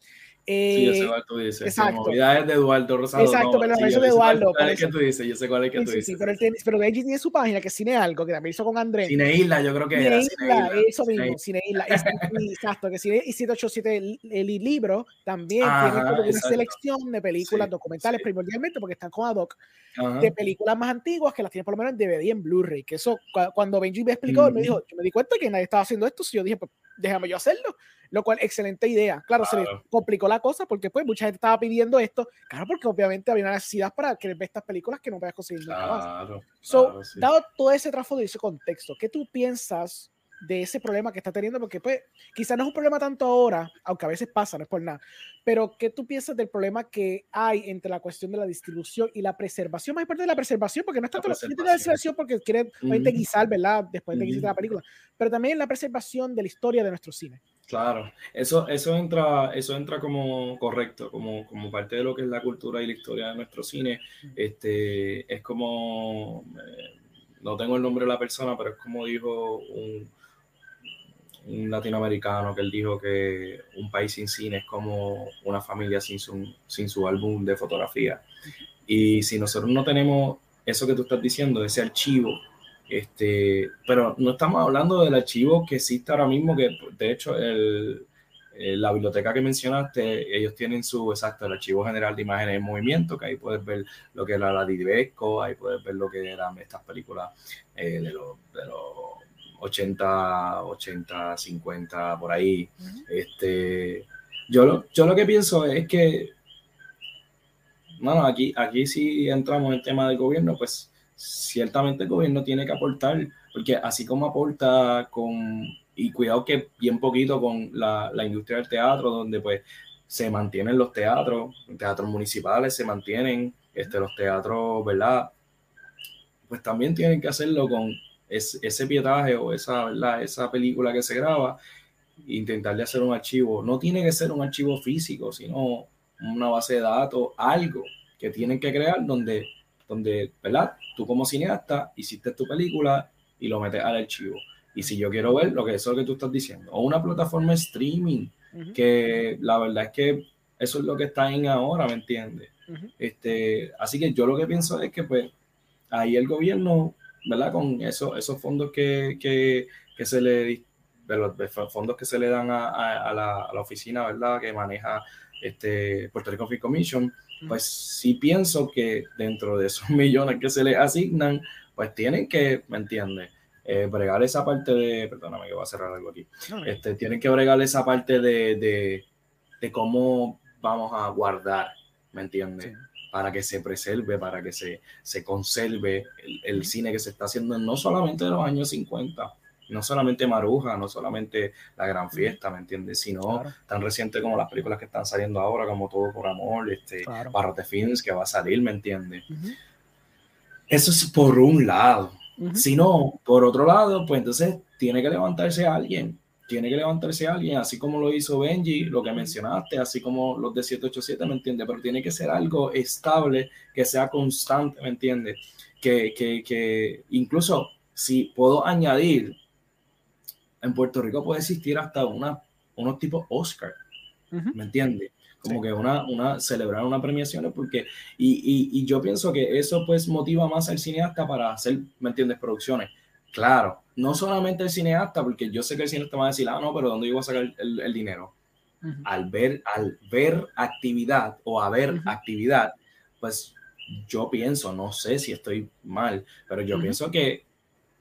sí, yo sé eh, cuál tú dices. Exacto. es de Eduardo Rosado. Exacto, pero sí, eso de Eduardo. Cuál es que tú dices, yo sé cuál es que tú dices. Sí, pero, él tiene, pero Benji tiene su página que es Cine Algo, que también hizo con Andrés. Cine Isla, yo creo que Cine era. Isla, Cine Isla, eso mismo, Cine Isla. exacto, que Cine 787 el, el libro también tiene como una selección de películas documentales primordialmente porque están con ad hoc de películas más antiguas que las tiene por lo menos en DVD y en Blu-ray. Que eso, cuando Benji me explicó, me dijo, yo me di cuenta que nadie estaba haciendo esto, si yo dije, pues déjame yo hacerlo lo cual excelente idea. Claro, se le complicó la cosa porque pues mucha gente estaba pidiendo esto, claro, porque obviamente había una necesidad para que ver estas películas que no puedas conseguir nunca más. So, dado todo ese trasfondo y ese contexto, ¿qué tú piensas de ese problema que está teniendo, porque pues quizás no es un problema tanto ahora, aunque a veces pasa, no es por nada, pero ¿qué tú piensas del problema que hay entre la cuestión de la distribución y la preservación? Más importante de la preservación, porque no es tanto la, la preservación porque quiere uh guisar, ¿verdad? Después de que la película, pero también la preservación de la historia de nuestro cine. Claro, eso, eso, entra, eso entra como correcto, como, como parte de lo que es la cultura y la historia de nuestro cine. Este, es como, eh, no tengo el nombre de la persona, pero es como dijo un, un latinoamericano que él dijo que un país sin cine es como una familia sin su, sin su álbum de fotografía. Y si nosotros no tenemos eso que tú estás diciendo, ese archivo, este, pero no estamos hablando del archivo que existe ahora mismo, que de hecho el, la biblioteca que mencionaste, ellos tienen su, exacto, el archivo general de imágenes en movimiento, que ahí puedes ver lo que era la Didibesco, ahí puedes ver lo que eran estas películas eh, de los... De los 80, 80, 50, por ahí. este, yo, lo, yo lo que pienso es que, bueno, aquí, aquí si entramos en el tema del gobierno, pues ciertamente el gobierno tiene que aportar, porque así como aporta con, y cuidado que bien poquito con la, la industria del teatro, donde pues se mantienen los teatros, teatros municipales se mantienen, este, los teatros, ¿verdad? Pues también tienen que hacerlo con ese pietaje o esa, esa película que se graba, intentarle hacer un archivo. No tiene que ser un archivo físico, sino una base de datos, algo que tienen que crear donde, donde ¿verdad? Tú como cineasta hiciste tu película y lo metes al archivo. Y si yo quiero ver lo que es lo que tú estás diciendo, o una plataforma streaming, que la verdad es que eso es lo que está en ahora, ¿me entiendes? este, así que yo lo que pienso es que pues ahí el gobierno ¿verdad? Con eso, esos fondos que, que, que se le de los fondos que se le dan a, a, la, a, la, oficina, ¿verdad? Que maneja este Puerto Rico Free Commission, pues sí pienso que dentro de esos millones que se le asignan, pues tienen que, ¿me entiendes? Eh, bregar esa parte de, perdóname que voy a cerrar algo aquí, este, tienen que bregar esa parte de, de, de cómo vamos a guardar, ¿me entiendes? Para que se preserve, para que se, se conserve el, cine que se está haciendo no solamente de los años 50, no solamente Maruja, no solamente La Gran Fiesta, ¿me entiendes? Sino tan reciente como las películas que están saliendo ahora, como Todo por Amor, este, Barrote Films, que va a salir, ¿me entiendes? Eso es por un lado. Si no, por otro lado, pues entonces tiene que levantarse alguien. Tiene que levantarse alguien, así como lo hizo Benji, lo que mencionaste, así como los de 787, ¿me entiendes? Pero tiene que ser algo estable, que sea constante, ¿me entiendes? Que, que, que incluso si puedo añadir, en Puerto Rico puede existir hasta una, unos tipos Oscar, ¿me entiendes? como que una, una, celebrar una premiación, porque, y, y, y, yo pienso que eso pues motiva más al cineasta para hacer, ¿me entiendes?, producciones. Claro, no solamente el cineasta, porque yo sé que el cineasta va a decir, ah, no, pero ¿dónde yo voy a sacar el, el dinero? Al ver, al ver actividad o a ver actividad, pues yo pienso, no sé si estoy mal, pero yo pienso que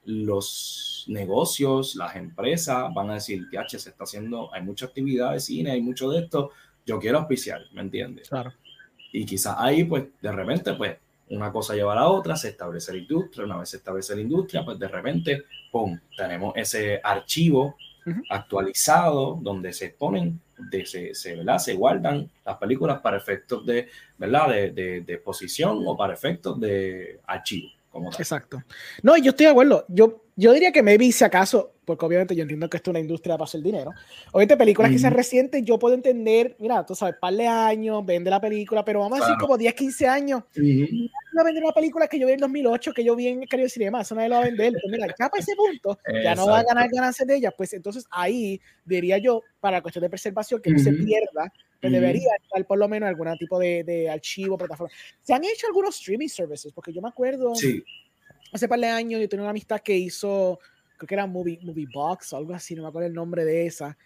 los negocios, las empresas van a decir, TH, se está haciendo, hay mucha actividad de cine, hay mucho de esto, yo quiero auspiciar, ¿me entiendes? Claro. Y quizás ahí, pues, de repente, pues, una cosa lleva a la otra, se establece la industria, una vez se establece la industria, pues de repente, ¡pum!, tenemos ese archivo actualizado donde se ponen, de, se, se, ¿verdad? se guardan las películas para efectos de, ¿verdad? De, de, de exposición o para efectos de archivo. Exacto. No, yo estoy de acuerdo. Yo, yo diría que maybe si acaso, porque obviamente yo entiendo que esto es una industria para hacer dinero. Obviamente, películas que se recientes, yo puedo entender, mira, tú sabes, par de años, vende la película, pero vamos a decir como 10, 15 años. No a vender una película que yo vi en 2008, que yo vi en Caribe Cinema, eso nadie lo va a vender. Pues mira, ya para ese punto, ya no va a ganar ganancias de ella. Pues entonces ahí diría yo, para la cuestión de preservación, que no se pierda, que debería estar por lo menos algún tipo de, de, archivo, plataforma. Se han hecho algunos streaming services, porque yo me acuerdo, sí. hace par de años yo tenía una amistad que hizo, creo que era Movie, movie Box o algo así, no me acuerdo el nombre de esa.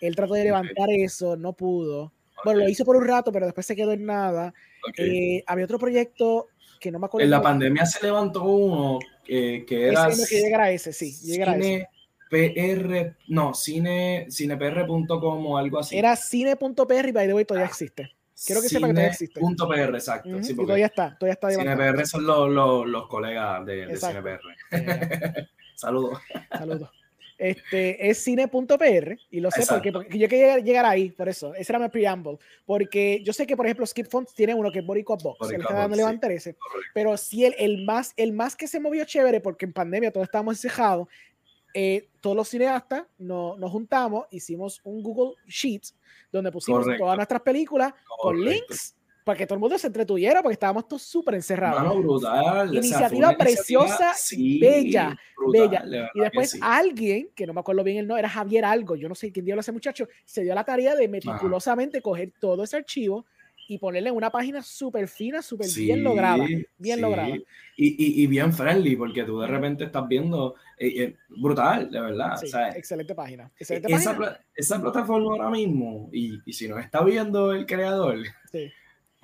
Él trató de levantar eso, no pudo. Bueno, lo hizo por un rato, pero después se quedó en nada. Eh, había otro proyecto que no me acuerdo. En la pandemia se levantó uno que era. Ese que llegara a ese, sí, llegara a ese. PR, no, cine, cinepr.com o algo así. Era cine.pr y by the way todavía ah, existe. Quiero que sepa que todavía existe. .pr, exacto. Uh -huh, sí, todavía está, todavía está. CinePR son los, los, los colegas de, de CinePR. Saludos. Saludos. Este, es cine.pr y lo sé porque, porque, yo quería llegar ahí, por eso, ese era mi preamble, porque yo sé que por ejemplo Skip Fonts tiene uno que es Boricua Box, el está dando ese, pero sí el, el, más, el más que se movió chévere, porque en pandemia todos estábamos encejados, eh, todos los cineastas no, nos juntamos, hicimos un Google Sheets donde pusimos Correcto. todas nuestras películas Correcto. con links para que todo el mundo se entretuyera porque estábamos todos súper encerrados. No, brutal. Iniciativa o sea, preciosa sí, bella, brutal, bella. Y después sí. alguien, que no me acuerdo bien el nombre, era Javier Algo, yo no sé quién dio ese muchacho, se dio la tarea de meticulosamente Ajá. coger todo ese archivo y ponerle una página súper fina, súper sí, bien lograda, bien sí. lograda. Y, y, y, bien friendly, porque tú de repente estás viendo, eh, eh, brutal, de verdad. Sí, o sea, excelente página. Excelente esa, página. esa, plataforma ahora mismo, y, y, si nos está viendo el creador,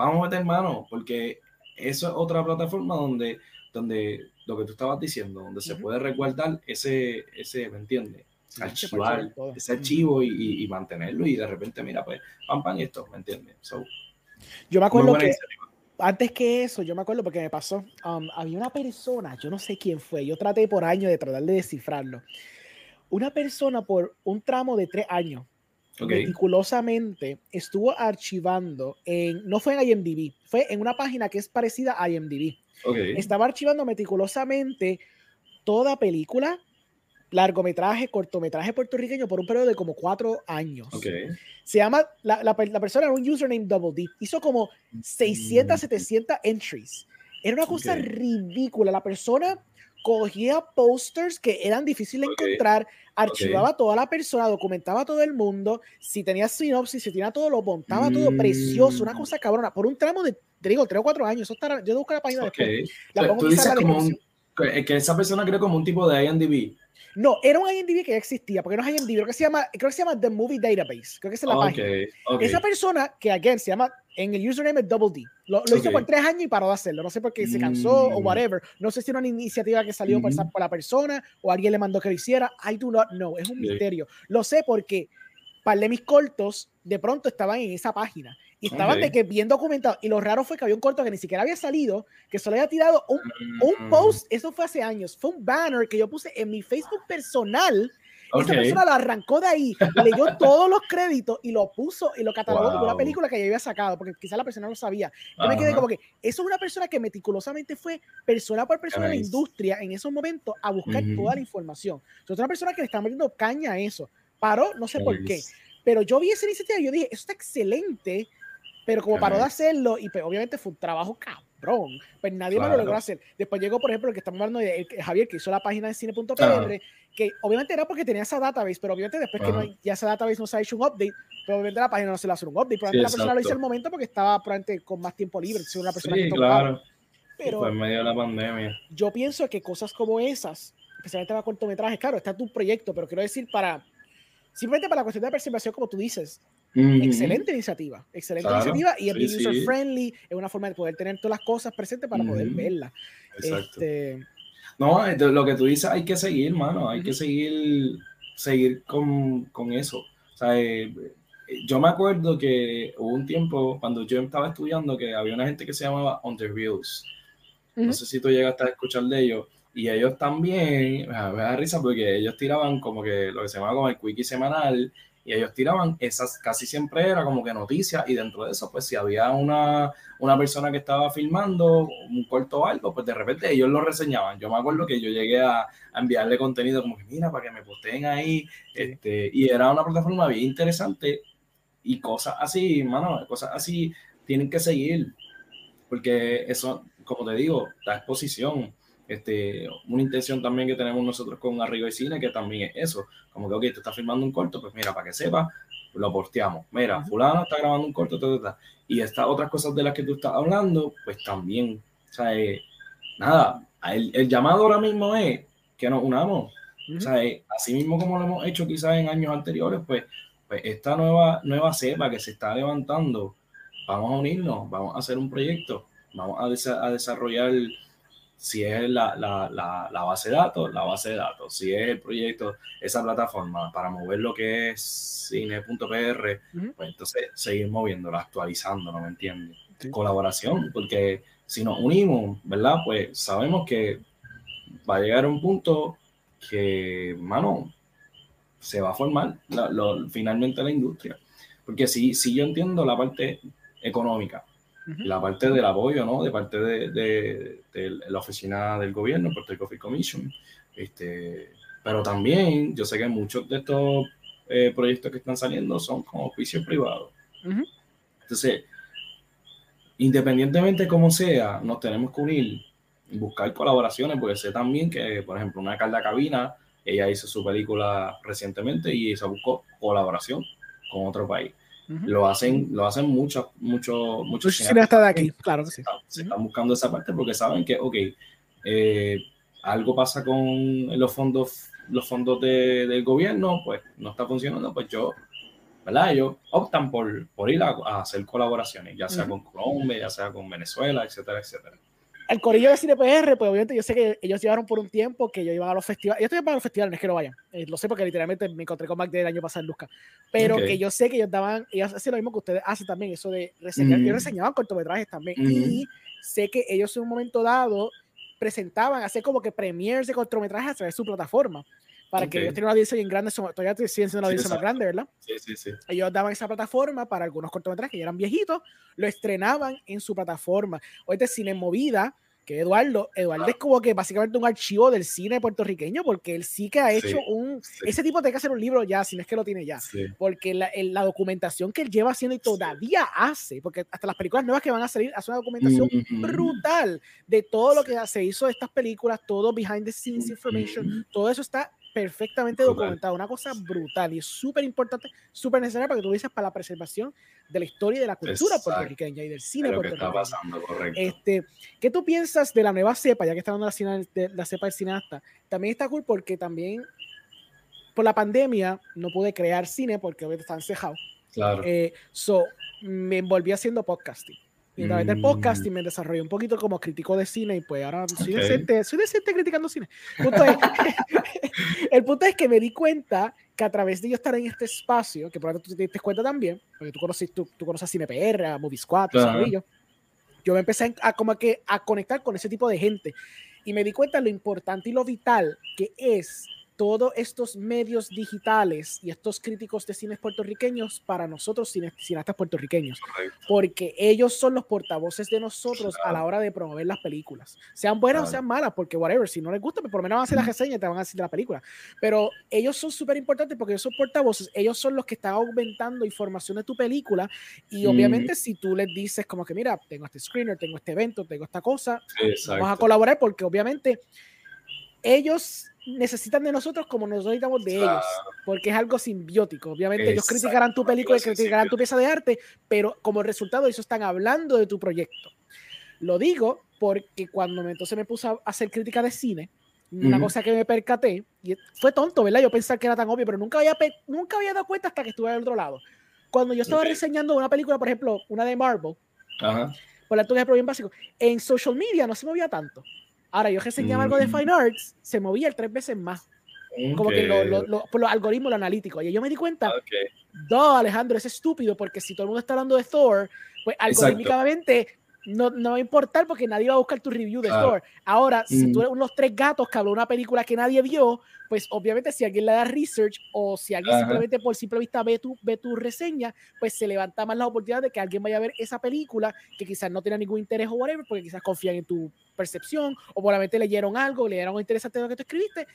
vamos a meter mano, porque eso es otra plataforma donde, donde lo que tú estabas diciendo, donde uh -huh. se puede resguardar ese, ese ¿me entiendes? archivar ese archivo y, y, mantenerlo y de repente, mira, pues, pam, pam, esto, ¿me entiendes? So, yo me acuerdo que antes que eso, yo me acuerdo porque me pasó, um, había una persona, yo no sé quién fue, yo traté por años de tratar de descifrarlo. Una persona por un tramo de tres años, okay. meticulosamente, estuvo archivando en, no fue en IMDb, fue en una página que es parecida a IMDb. Okay. Estaba archivando meticulosamente toda película, largometraje, cortometraje puertorriqueño por un periodo de como cuatro años. Okay. Se llama, la, la, la, persona era un username Double D, hizo como 600, 700 entries. Era una cosa ridícula. La persona cogía posters que eran difíciles de okay. encontrar, archivaba toda la persona, documentaba todo el mundo, si tenía sinopsis, si tenía todo, lo montaba mm. todo precioso, una cosa cabrona, por un tramo de, te digo, 3 o 4 años. Eso está, yo busco la página después. La pongo Tú dices como un, que esa persona creó como un tipo de IMDb. No, era un IMDb que ya existía, porque no es IMDb, creo que se llama, creo que se llama The Movie Database, creo que es la okay, página. Okay. Esa persona, que again se llama, en el username es Double D, lo, lo okay. hizo por tres años y paró de hacerlo, no sé por qué se cansó mm. o whatever, no sé si era una iniciativa que salió mm -hmm. por, por, la persona o alguien le mandó que lo hiciera, I do not know, es un misterio. Lo sé porque par de mis cortos de pronto estaban en esa página y estaban okay. de que bien documentados. Y lo raro fue que había un corto que ni siquiera había salido, que solo había tirado un, un, post, eso fue hace años, fue un banner que yo puse en mi Facebook personal Esta persona lo arrancó de ahí, leyó todos los créditos y lo puso y lo catalogó como una película que ya había sacado, porque quizás la persona no sabía. Yo me quedé como que eso es una persona que meticulosamente fue persona por persona en la industria en esos momentos a buscar toda la información. Es una persona que le está metiendo caña a eso. Paró, no sé por qué. Pero yo vi esa iniciativa y yo dije, eso está excelente, pero como paró de hacerlo, y pues, obviamente fue un trabajo cabrón, pues nadie me lo logró hacer. Después llegó, por ejemplo, el que estamos hablando de Javier, que hizo la página de cine.pr, que obviamente era porque tenía esa database, pero obviamente después que no, ya esa database no se ha hecho un update, pero obviamente la página no se le hace un update, probablemente la persona lo hizo el momento porque estaba probablemente con más tiempo libre, si una persona sí, claro. Pero en medio de la pandemia. Yo pienso que cosas como esas, especialmente para cortometrajes, claro, está tu proyecto, pero quiero decir para simplemente para la cuestión de preservación, como tú dices, excelente iniciativa, excelente iniciativa y es user friendly, es una forma de poder tener todas las cosas presentes para poder verlas. Este, no, lo que tú dices hay que seguir, mano, hay que seguir, seguir con, con eso. O sea, eh, yo me acuerdo que hubo un tiempo cuando yo estaba estudiando que había una gente que se llamaba On the Reels. No sé si tú llegaste a escuchar de ellos y ellos también, me da risa porque ellos tiraban como que lo que se llama como el quickie semanal, y ellos tiraban esas, casi siempre era como que noticias, y dentro de eso, pues si había una, una persona que estaba filmando un corto o algo, pues de repente ellos lo reseñaban. Yo me acuerdo que yo llegué a, enviarle contenido como que, mira, para que me posteen ahí, este, y era una plataforma bien interesante, y cosas así, mano, cosas así tienen que seguir, porque eso, como te digo, da exposición este, una intención también que tenemos nosotros con Arriba y Cine, que también es eso, como que, ok, te estás filmando un corto, pues mira, para que sepas, lo posteamos. Mira, fulano está grabando un corto, y estas otras cosas de las que tú estás hablando, pues también, o sea, eh, nada, el, el, llamado ahora mismo es que nos unamos. O sea, eh, así mismo como lo hemos hecho quizás en años anteriores, pues, pues esta nueva, nueva cepa que se está levantando, vamos a unirnos, vamos a hacer un proyecto, vamos a, a desarrollar si es la, la, la, base de datos, la base de datos. Si es el proyecto, esa plataforma para mover lo que es cine.pr, pues entonces seguir moviéndolo, actualizando, ¿no me entiendes? Colaboración, porque si nos unimos, ¿verdad? Pues sabemos que va a llegar un punto que, mano, se va a formar finalmente la industria. Porque si, si yo entiendo la parte económica, la parte del apoyo, ¿no? De parte de, de, la oficina del gobierno, Puerto Rico Free Commission. Este, pero también yo sé que muchos de estos eh, proyectos que están saliendo son con oficios privados. Entonces, independientemente de cómo sea, nos tenemos que unir buscar colaboraciones, porque sé también que, por ejemplo, una Carla Cabina, ella hizo su película recientemente y se buscó colaboración con otro país. Lo hacen, lo hacen muchos, muchos, muchos cineastas de aquí, claro que sí. Se están buscando esa parte porque saben que, ok, eh, algo pasa con los fondos, los fondos de, del gobierno, pues no está funcionando, pues yo, ¿verdad? Ellos optan por, por ir a, hacer colaboraciones, ya sea con Colombia, ya sea con Venezuela, etcétera, etcétera el corillo de Cine PR, pues obviamente yo sé que ellos llevaron por un tiempo que ellos iban a los festivales. Yo estoy para los festivales, no es que no vayan. Eh, lo sé porque literalmente me encontré con Mac del año pasado en Luzca. Pero que yo sé que ellos daban, ellos hacen lo mismo que ustedes hacen también, eso de reseñar. Ellos reseñaban cortometrajes también. Y sé que ellos en un momento dado presentaban, hacer como que premiers de cortometrajes a través de su plataforma para que ellos tengan una audiencia bien grande, todavía siguen siendo una audiencia más grande, ¿verdad? Sí, sí, sí. Ellos daban esa plataforma para algunos cortometrajes que ya eran viejitos, lo estrenaban en su plataforma. O este Cine Movida, que Eduardo, Eduardo es como que básicamente un archivo del cine puertorriqueño, porque él sí que ha hecho un, ese tipo tiene que hacer un libro ya, si no es que lo tiene ya, porque la, la, documentación que él lleva haciendo y todavía hace, porque hasta las películas nuevas que van a salir, hace una documentación brutal de todo lo que se hizo de estas películas, todo behind the scenes information, todo eso está perfectamente documentado, una cosa brutal y es súper importante, súper necesaria para que tú dices para la preservación de la historia y de la cultura puertorriqueña y del cine puertorriqueño. Este, ¿Qué tú piensas de la nueva cepa, ya que está hablando de la, la cepa del cineasta? También está cool porque también por la pandemia no pude crear cine porque obviamente están cejados. Claro. Eh, so, me envolví haciendo podcasting. Y a través del podcasting me desarrollé un poquito como crítico de cine y pues ahora soy, decente, soy decente criticando cine. el punto es que me di cuenta que a través de yo estar en este espacio, que probablemente tú te diste cuenta también, porque tú conoces, tú, tú conoces a CinePR, a Movie Squad, yo me empecé a, como que a conectar con ese tipo de gente. Y me di cuenta lo importante y lo vital que es todos estos medios digitales y estos críticos de cines puertorriqueños para nosotros cineastas puertorriqueños, porque ellos son los portavoces de nosotros a la hora de promover las películas, sean buenas o sean malas, porque whatever, si no les gusta, pues por lo menos van a hacer la reseña y te van a decir de la película, pero ellos son súper importantes porque ellos son portavoces, ellos son los que están aumentando información de tu película y obviamente si tú les dices como que mira, tengo este screener, tengo este evento, tengo esta cosa, vamos a colaborar porque obviamente ellos necesitan de nosotros como nosotros necesitamos de ellos, porque es algo simbiótico. Obviamente ellos criticarán tu película y criticarán tu pieza de arte, pero como resultado ellos están hablando de tu proyecto. Lo digo porque cuando me, entonces me puse a hacer crítica de cine, una cosa que me percaté, y fue tonto, ¿verdad? Yo pensaba que era tan obvio, pero nunca había, nunca había dado cuenta hasta que estuve al otro lado. Cuando yo estaba reseñando una película, por ejemplo, una de Marvel, por la ejemplo bien básico, en social media no se movía tanto. Ahora, yo reseñaba algo de mm. Fine Arts, se movía el tres veces más. Como que lo, por los algoritmos, lo analítico. Y yo me di cuenta, no, Alejandro, es estúpido, porque si todo el mundo está hablando de Thor, pues algorítmicamente no, no va a importar porque nadie va a buscar tu review de Thor. Ahora, si tú eres unos tres gatos que habló una película que nadie vio, pues obviamente si alguien le da research o si alguien simplemente por simple vista ve tu, ve tu reseña, pues se levanta más la oportunidad de que alguien vaya a ver esa película que quizás no tenga ningún interés o whatever, porque quizás confían en tu percepción o probablemente leyeron algo, leyeron algo interesante de lo que tú escribiste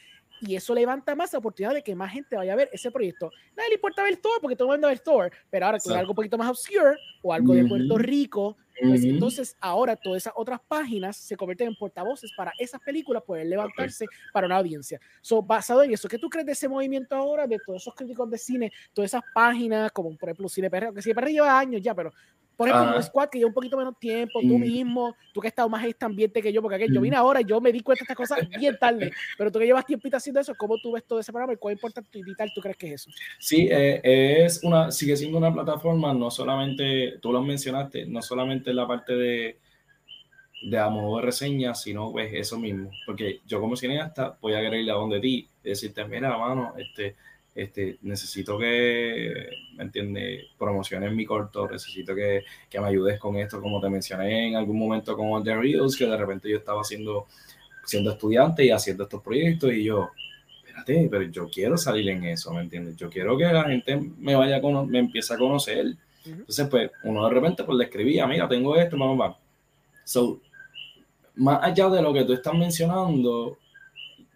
y eso levanta más la oportunidad de que más gente vaya a ver ese proyecto. Nadie le importa ver Thor porque todo el mundo ver Thor, pero ahora que algo un poquito más obscure o algo de Puerto Rico pues entonces ahora todas esas otras páginas se convierten en portavoces para esas películas poder levantarse para una audiencia. So, basado en eso, ¿qué tú crees de ese movimiento ahora de todos esos críticos de cine, todas esas páginas, como por ejemplo Cine que Cine PR lleva años ya, pero por ejemplo, un squad que lleva un poquito menos tiempo, tú mismo, tú que has estado más en este ambiente que yo, porque aquel, yo mm. vine ahora y yo me di cuenta de estas cosas bien tarde, pero tú que llevas tiempo haciendo eso, ¿cómo tú ves todo ese programa y cuál importante y tal tú crees que es eso? Sí, eh, es una, sigue siendo una plataforma, no solamente, tú lo mencionaste, no solamente la parte de, de a modo de reseña, sino pues eso mismo, porque yo como cineasta voy a querer ir a donde ti, decirte, mira, mano, este este, necesito que, ¿me entiendes? Promociones mi corto, necesito que, que, me ayudes con esto, como te mencioné en algún momento con The Reels, que de repente yo estaba haciendo, siendo estudiante y haciendo estos proyectos y yo, espérate, pero yo quiero salir en eso, ¿me entiendes? Yo quiero que la gente me vaya a me empiece a conocer. Entonces, pues, uno de repente pues le escribía, mira, tengo esto, vamos, vamos. So, más allá de lo que tú estás mencionando,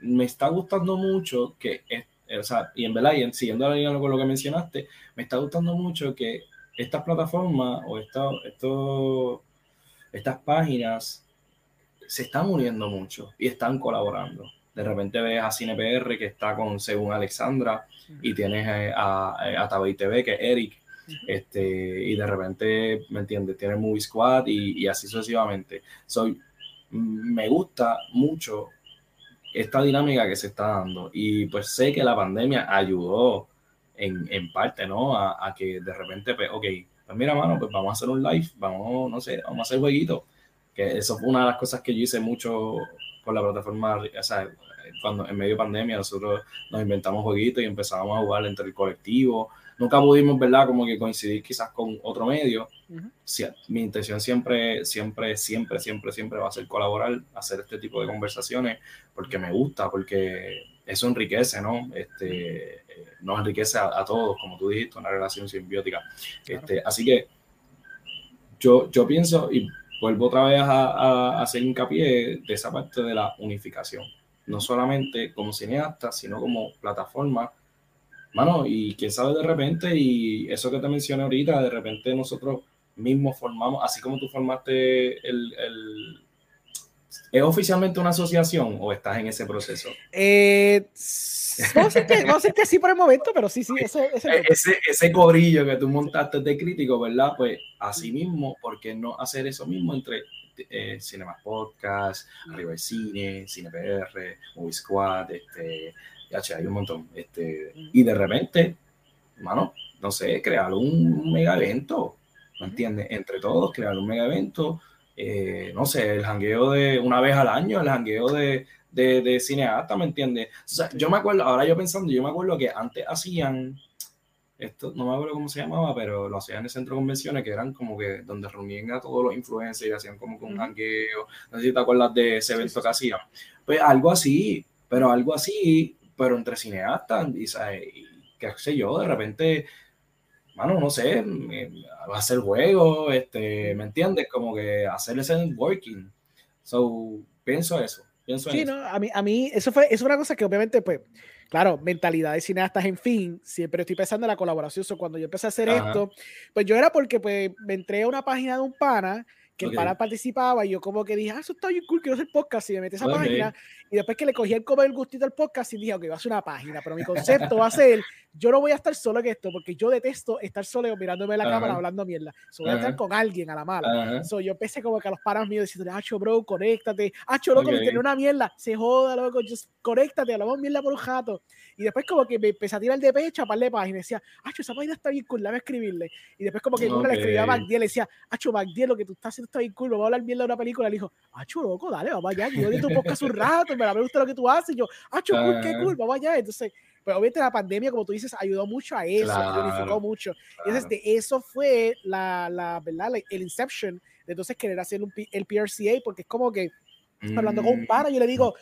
me está gustando mucho que eh, o sea, y en verdad, y siguiendo la línea con lo que mencionaste, me está gustando mucho que estas plataformas o esta, esto, estas páginas se están uniendo mucho y están colaborando. De repente ves a CinePR que está con Según Alexandra y tienes eh, a, a, a TV que es Eric. Este, y de repente, ¿me entiendes? Tienes Movie Squad y, y así sucesivamente. Soy, me gusta mucho esta dinámica que se está dando. Y pues sé que la pandemia ayudó en, en parte, ¿no? A, a, que de repente, pues, ok, pues mira, mano, pues vamos a hacer un live, vamos, no sé, vamos a hacer jueguitos. Que eso fue una de las cosas que yo hice mucho con la plataforma, o sea, cuando en medio de pandemia nosotros nos inventamos jueguitos y empezábamos a jugar entre el colectivo, nunca pudimos, ¿verdad? Como que coincidir quizás con otro medio. mi intención siempre, siempre, siempre, siempre, siempre va a ser colaborar, hacer este tipo de conversaciones, porque me gusta, porque eso enriquece, ¿no? Este, eh, nos enriquece a, todos, como tú dijiste, una relación simbiótica. Este, así que yo, yo pienso, y vuelvo otra vez a, a hacer hincapié de esa parte de la unificación, no solamente como cineasta, sino como plataforma mano, y quién sabe de repente, y eso que te mencioné ahorita, de repente nosotros mismos formamos, así como tú formaste el, el ¿Es oficialmente una asociación o estás en ese proceso? Eh, vamos, a decir que, sí por el momento, pero sí, sí. Ese, ese, ese, ese cobrillo que tú montaste de crítico, ¿verdad? Pues así mismo, ¿por qué no hacer eso mismo entre eh, Cinemas Podcast, Arriba el Cine, Cine PR, Movie Squad, este, ya, hay un montón. Este, y de repente, mano, no sé, crear un mega evento, ¿me entiendes? Entre todos, crear un mega evento, eh, no sé, el jangueo de una vez al año, el jangueo de, de, de cineasta, ¿me entiendes? O sea, yo me acuerdo, ahora yo pensando, yo me acuerdo que antes hacían, esto no me acuerdo cómo se llamaba, pero lo hacían en el centro de convenciones, que eran como que donde reunían a todos los influencers y hacían como que un jangueo, no sé si te acuerdas de ese evento que hacían. Pues algo así, pero algo así pero entre cineastas, y, y qué sé yo, de repente, mano, no sé, hacer juego, este, ¿me entiendes? Como que hacer ese working. So, pienso eso. Pienso sí, no, a mí, a mí eso fue, es una cosa que obviamente, pues, claro, mentalidad de cineastas, en fin, siempre estoy pensando en la colaboración. So, cuando yo empecé a hacer esto, pues yo era porque pues me entré a una página de un pana que el pana participaba y yo como que dije, ah, eso está bien cool, quiero hacer podcast y me metí esa página y después que le cogí el comer el gustito al podcast y dije, ok, va a ser una página, pero mi concepto va a ser, yo no voy a estar solo en esto porque yo detesto estar solo mirándome la cámara hablando mierda, so, voy a estar con alguien a la mala. So, yo empecé como que a los panas míos diciendo, acho, bro, conéctate, acho, loco, okay. me tiene una mierda, se joda, loco, just conéctate, hablamos mierda por un jato. Y después como que me empecé a tirar de pecho a par de páginas y decía, acho, esa página está bien cool, la voy a escribirle. Y después como que okay. le escribía a MacDiel, le decía, acho, MacDiel, lo que tú estás haciendo está bien cool, vamos a hablar mierda de una película. Le dijo, acho, loco, dale, vamos allá, yo de tu podcast un rato, me gusta lo que tú haces y yo, ah, cool, qué cool, vamos allá. Entonces, pues obviamente la pandemia, como tú dices, ayudó mucho a eso, claro, unificó mucho. Claro. Entonces, de eso fue la, la ¿verdad? el inception de entonces querer hacer un, el PRCA, porque es como que, mm. hablando con un pana, yo le digo,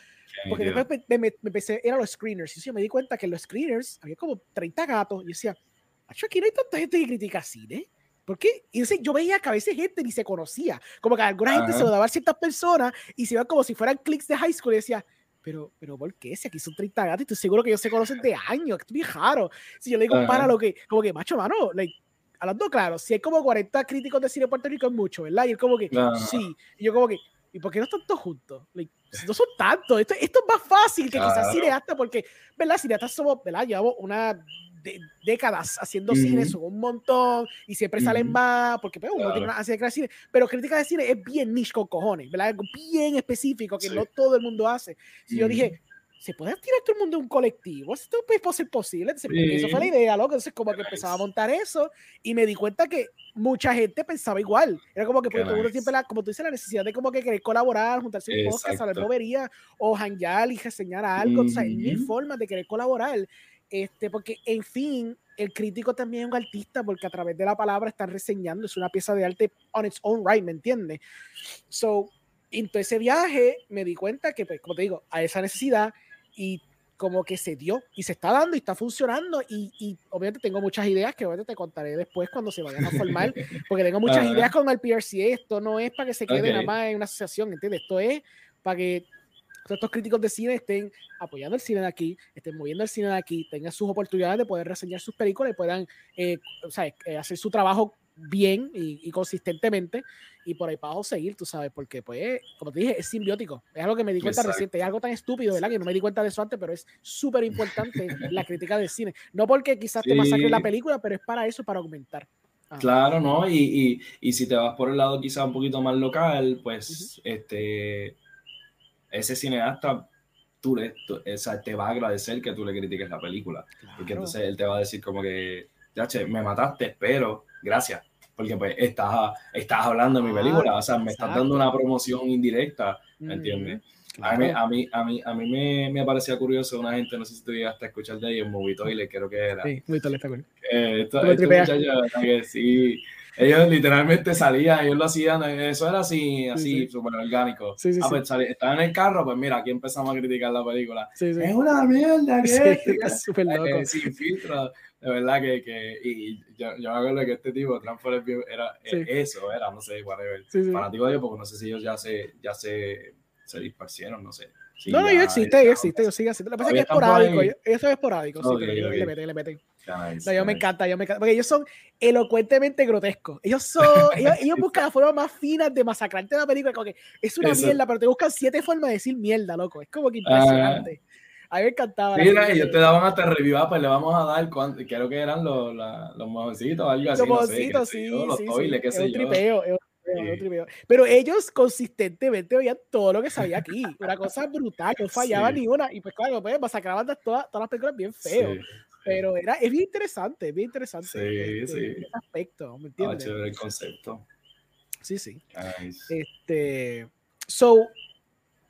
porque después me, me, me, empecé, eran los screeners, y yo me di cuenta que en los screeners había como 30 gatos, y decía, aquí no hay tanta gente que critica cine. ¿Por qué? Y entonces yo veía que a veces gente ni se conocía, como que alguna Ajá. gente se lo daba a ciertas personas y se iba como si fueran clics de high school y decía, pero, pero ¿por qué? Si aquí son 30 gatos, estoy seguro que ellos se conocen de años, que es raro. Si yo le digo para lo que, como que, macho, mano, like, hablando claro, si hay como 40 críticos de cine en Puerto Rico es mucho, ¿verdad? Y él como que, no. sí. Y yo como que, ¿y por qué no están todos juntos? Like, no son tantos, esto, esto es más fácil que claro. quizás cineasta, porque, ¿verdad? Cineastas somos, ¿verdad? Llevamos una de, décadas haciendo uh -huh. cine, son un montón y siempre uh -huh. salen más porque pues, uno claro. tiene una ansia de crear cine, pero crítica de cine es bien niche con cojones, ¿verdad? Algo bien específico que sí. no todo el mundo hace. Si uh -huh. yo dije, ¿se puede tirar todo el mundo de un colectivo? Esto puede ser posible. Entonces, sí. Eso fue la idea, loco. Entonces, como que empezaba a montar eso y me di cuenta que mucha gente pensaba igual. Era como que, pues, nice. uno siempre, la, como tú dices, la necesidad de como que querer colaborar, juntarse un podcast, hablar bobería o hangar y reseñar algo. O sea, hay mil formas de querer colaborar. Este, porque, en fin, el crítico también es un artista porque a través de la palabra está reseñando, es una pieza de arte on its own right, ¿me entiendes? So, en todo ese viaje me di cuenta que, pues, como te digo, a esa necesidad y como que se dio y se está dando y está funcionando y, y obviamente tengo muchas ideas que obviamente te contaré después cuando se vayan a formar porque tengo muchas uh -huh. ideas con el PRCA esto no es para que se quede okay. nada más en una asociación ¿entiendes? esto es para que estos críticos de cine estén apoyando el cine de aquí, estén moviendo el cine de aquí, tengan sus oportunidades de poder reseñar sus películas y puedan eh, o sea, eh, hacer su trabajo bien y, y, consistentemente y por ahí para abajo seguir, tú sabes, porque pues, como te dije, es simbiótico, es algo que me di cuenta Exacto. reciente, es algo tan estúpido, ¿verdad? Que no me di cuenta de eso antes, pero es súper importante la crítica del cine, no porque quizás sí. te masacre la película, pero es para eso, para aumentar. Ajá. Claro, ¿no? Y, y, y, si te vas por el lado quizás un poquito más local, pues, uh -huh. este ese cineasta tú le, tú, o sea, te va a agradecer que tú le critiques la película. Claro. Porque entonces él te va a decir como que, ya, che, me mataste, pero gracias. Porque pues estás, estás hablando de mi película, o sea, me Exacto. estás dando una promoción indirecta, ¿me entiendes? Claro. A mí, a mí, a mí, a mí me, me parecía curioso una gente, no sé si tú llegaste a escuchar de ellos, Movie Toilet, creo que era. Sí, Movie Toilet está cool. Eh, esto, esto muchachos, que sí, ellos literalmente salían, ellos lo hacían, eso era así, así, sí, súper orgánico. Sí, sí, ah, pues salí, estaban en el carro, pues mira, aquí empezamos a criticar la película. Es una mierda, ¿qué? es súper loco. Eh, sin filtro, de verdad que, que y yo, yo, me acuerdo que este tipo, Transformers, era eh, eso, era, no sé, whatever. Fanático de ellos, porque no sé si ellos ya se, ya se, se disparcieron, no sé. Sí, no, no, ya existe, ya existe, yo sigo haciendo. Lo que pasa es que es esporádico, eso es esporádico, okay, sí, pero okay. le meten, le meten. Nice, no, yo nice. me encanta, yo me encanta, porque ellos son elocuentemente grotescos. Ellos son, ellos, ellos, buscan la forma más fina de masacrarte la película, como que es una Eso. mierda, pero te buscan siete formas de decir mierda, loco. Es como que impresionante. Uh, a mí me encantaba. Mira, ellos te daban hasta review, pues le vamos a dar, cuánto, creo que eran los, la, los mojoncitos, algo así. Los mojoncitos, no sé, sí, yo, los sí, toiles, sí. qué sé es un tripeo. Pero ellos consistentemente veían todo lo que sabía aquí. Una cosa brutal, no fallaba sí. ni una. Y pues claro, pues masacraban todas, todas las películas bien feo. Sí. Pero era, es bien interesante, bien interesante. Sí, este, sí. Ese aspecto, ¿me entiendes? Ah, el concepto. Sí, sí. Nice. Este, so,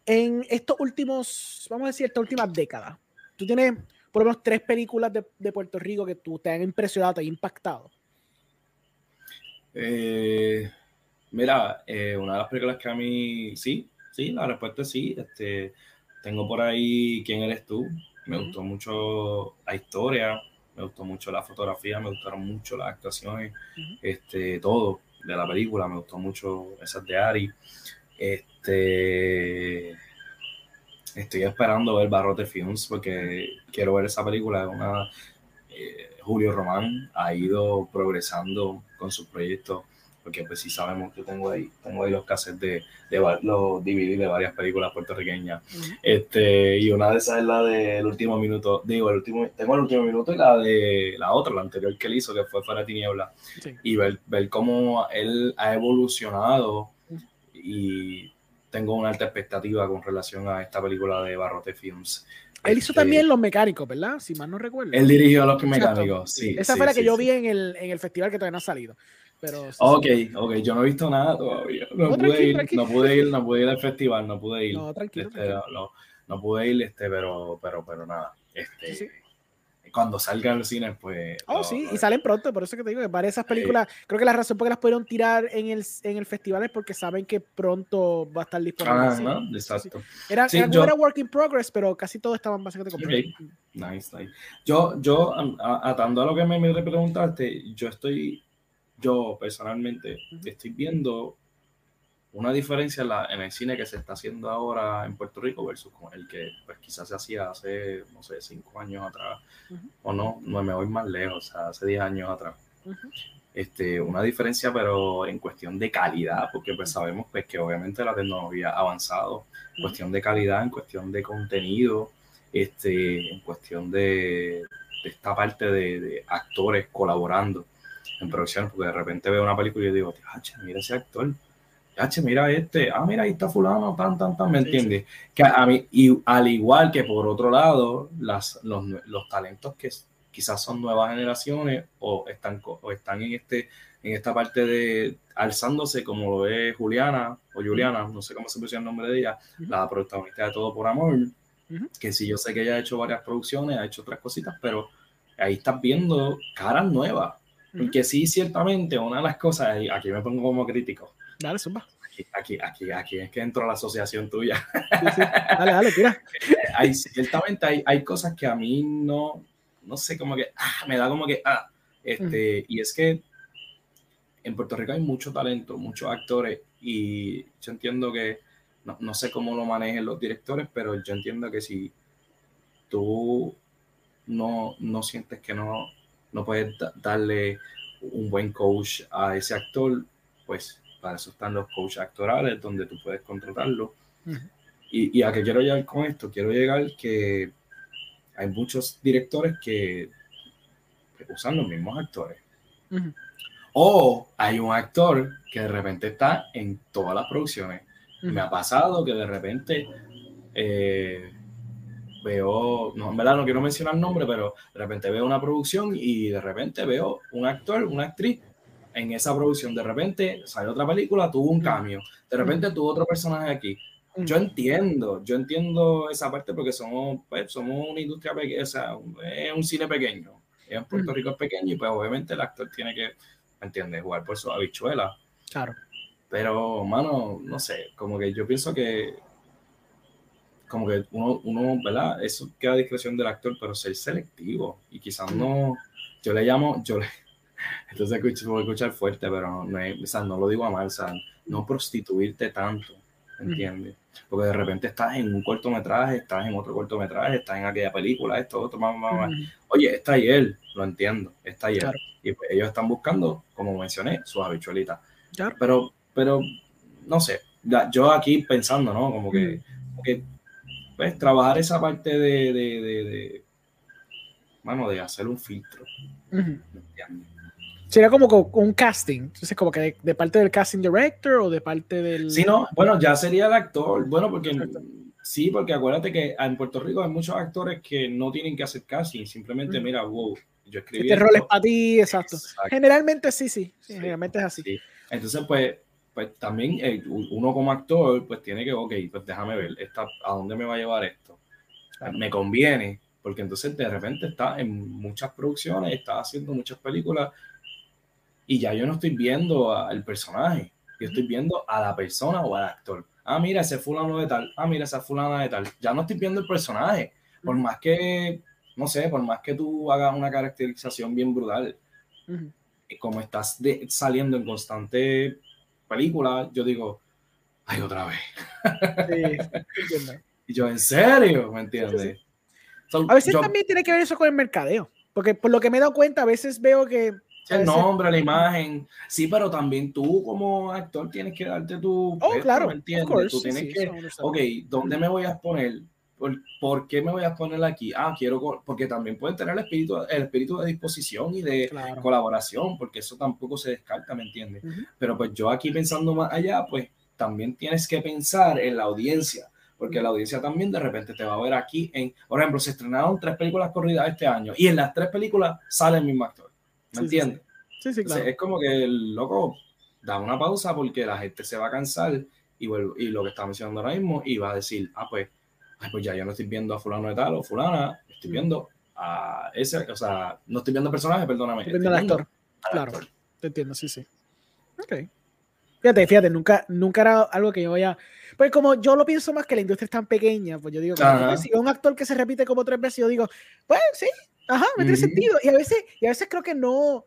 en estos últimos, vamos a decir, estas últimas décadas, tú tienes por lo menos tres películas de, de Puerto Rico que tú te han impresionado, te han impactado. Eh, Mira, eh, una de las películas que a mí, sí, sí, la respuesta es sí. Este, tengo por ahí ¿Quién eres tú? me gustó mucho la historia, me gustó mucho la fotografía, me gustaron mucho las actuaciones, este, todo de la película, me gustó mucho esas de Ari. Este, estoy esperando ver Barrote Films porque quiero ver esa película. Una, eh, Julio Román ha ido progresando con sus proyectos porque pues sí sabemos que tengo ahí, tengo ahí los cassettes de, de los DVD de varias películas puertorriqueñas. este, y una de esas es la del último minuto, digo, el último, tengo el último minuto y la de la otra, la anterior que él hizo, que fue Fuera Tiniebla. Y ver, ver cómo él ha evolucionado y tengo una alta expectativa con relación a esta película de Barrote Films. Él hizo este, también Los Mecánicos, ¿verdad? Si mal no recuerdo. Él dirigió Los Mecánicos, sí. Esa fue la que yo vi en el, en el festival que todavía no ha salido. Pero, ok, ok, yo no he visto nada todavía. No, pude ir, no pude ir, no pude ir al festival, no pude ir. No, tranquilo. Este, No, no, pude ir, este, pero, pero, pero nada. Este, Cuando salgan los cines, pues. Oh, sí, y salen pronto, por eso que te digo que varias esas películas, creo que la razón por que las pudieron tirar en el, en el festival es porque saben que pronto va a estar disponible. Ah, ¿no? exacto. Era, sí, era, work in progress, pero casi todos estaban básicamente comprados. Nice, nice. Yo, yo, atando a lo que me, me preguntaste, yo estoy yo personalmente estoy viendo una diferencia en, la, en, el cine que se está haciendo ahora en Puerto Rico versus el que pues, quizás se hacía hace, no sé, cinco años atrás, o no, no me voy más lejos, o sea, hace diez años atrás. este, una diferencia, pero en cuestión de calidad, porque pues sabemos pues, que obviamente la tecnología ha avanzado, en cuestión de calidad, en cuestión de contenido, este, en cuestión de, de esta parte de, de actores colaborando en producción, porque de repente veo una película y digo, mira ese actor, mira este, ah, mira, ahí está fulano, tan, tan, tan, ¿me entiendes? Que a mí, y al igual que por otro lado, las, los, los talentos que quizás son nuevas generaciones o están, o están en, este, en esta parte de alzándose, como lo es Juliana o Juliana, no sé cómo se pronuncia el nombre de ella, la protagonista de Todo por Amor, que sí, yo sé que ella ha hecho varias producciones, ha hecho otras cositas, pero ahí estás viendo caras nuevas porque sí, ciertamente, una de las cosas, y aquí me pongo como crítico. Dale, zumba. Aquí, aquí, aquí, es que entro a la asociación tuya. Dale, dale, tira. hay, ciertamente hay, hay cosas que a mí no, no sé, como que ah, me da como que, ah, este, y es que en Puerto Rico hay mucho talento, muchos actores, y yo entiendo que, no, no sé cómo lo manejen los directores, pero yo entiendo que si tú no, no sientes que no, no puedes darle un buen coach a ese actor, pues para eso están los coaches actorales, donde tú puedes contratarlo. y, a qué quiero llegar con esto? Quiero llegar que hay muchos directores que, usan los mismos actores. O hay un actor que de repente está en todas las producciones. Me ha pasado que de repente eh, veo, no, en verdad no quiero mencionar el nombre, pero de repente veo una producción y de repente veo un actor, una actriz en esa producción. De repente sale otra película, tuvo un cambio. De repente tuvo otro personaje aquí. Yo entiendo, yo entiendo esa parte porque somos, pues, somos una industria pequeña, o sea, es un cine pequeño. En Puerto Rico es pequeño y pues obviamente el actor tiene que, ¿me entiendes? Jugar por su habichuela. Claro. Pero, mano, no sé, como que yo pienso que como que uno, uno, ¿verdad? Eso queda a discreción del actor, pero ser selectivo y quizás no, yo le llamo, yo le, entonces escucho, escuchar fuerte, pero no, o sea, no lo digo a mal, o sea, no prostituirte tanto, ¿entiendes? Porque de repente estás en un cortometraje, estás en otro cortometraje, estás en aquella película, esto, otro, más, más, Oye, está él, lo entiendo, está ahí él. Y pues ellos están buscando, como mencioné, sus habichuelitas. Pero, pero, no sé, yo aquí pensando, ¿no? Como que, como que pues, trabajar esa parte de, de, de, mano, de hacer un filtro. Sería como un casting, entonces como que de, parte del casting director o de parte del... Sí, no, bueno, ya sería el actor, bueno, porque sí, porque acuérdate que en Puerto Rico hay muchos actores que no tienen que hacer casting, simplemente mira, wow, yo escribí... Este rol es para ti, exacto. Generalmente sí, sí, generalmente es así. Entonces, pues, pues también eh, uno como actor, pues tiene que, ok, pues déjame ver, esta, ¿a dónde me va a llevar esto? Me conviene, porque entonces de repente está en muchas producciones, está haciendo muchas películas y ya yo no estoy viendo al personaje, yo estoy viendo a la persona o al actor. Ah, mira, ese fulano de tal, ah, mira, esa fulana de tal. Ya no estoy viendo el personaje, por más que, no sé, por más que tú hagas una caracterización bien brutal, como estás saliendo en constante película, yo digo, ay, otra vez. Sí, y yo, ¿en serio? ¿Me entiendes? a veces también tiene que ver eso con el mercadeo, porque por lo que me he dado cuenta, a veces veo que... El nombre, la imagen, sí, pero también tú como actor tienes que darte tu... Oh, claro, ¿me entiendes? tú tienes que, ok, ¿dónde me voy a poner? ¿Por, qué me voy a poner aquí? Ah, quiero, porque también pueden tener el espíritu, el espíritu de disposición y de colaboración, porque eso tampoco se descarta, ¿me entiendes? Pero pues yo aquí pensando más allá, pues también tienes que pensar en la audiencia porque la audiencia también de repente te va a ver aquí en, por ejemplo, se estrenaron tres películas corridas este año y en las tres películas sale el mismo actor, ¿me entiendes? Sí, sí, claro. es como que el loco da una pausa porque la gente se va a cansar y, y lo que está mencionando ahora mismo y va a decir, ah, pues, pues ya yo no estoy viendo a fulano de tal o fulana, estoy viendo a ese, o sea, no estoy viendo personaje, perdóname. Estoy viendo al actor, claro, te entiendo, sí, sí. Ok. Fíjate, fíjate, nunca, nunca era algo que yo vaya. Pues como yo lo pienso más que la industria es tan pequeña, pues yo digo, si un actor que se repite como tres veces, yo digo, pues sí, ajá, me tiene sentido. Y a veces, y a veces creo que no,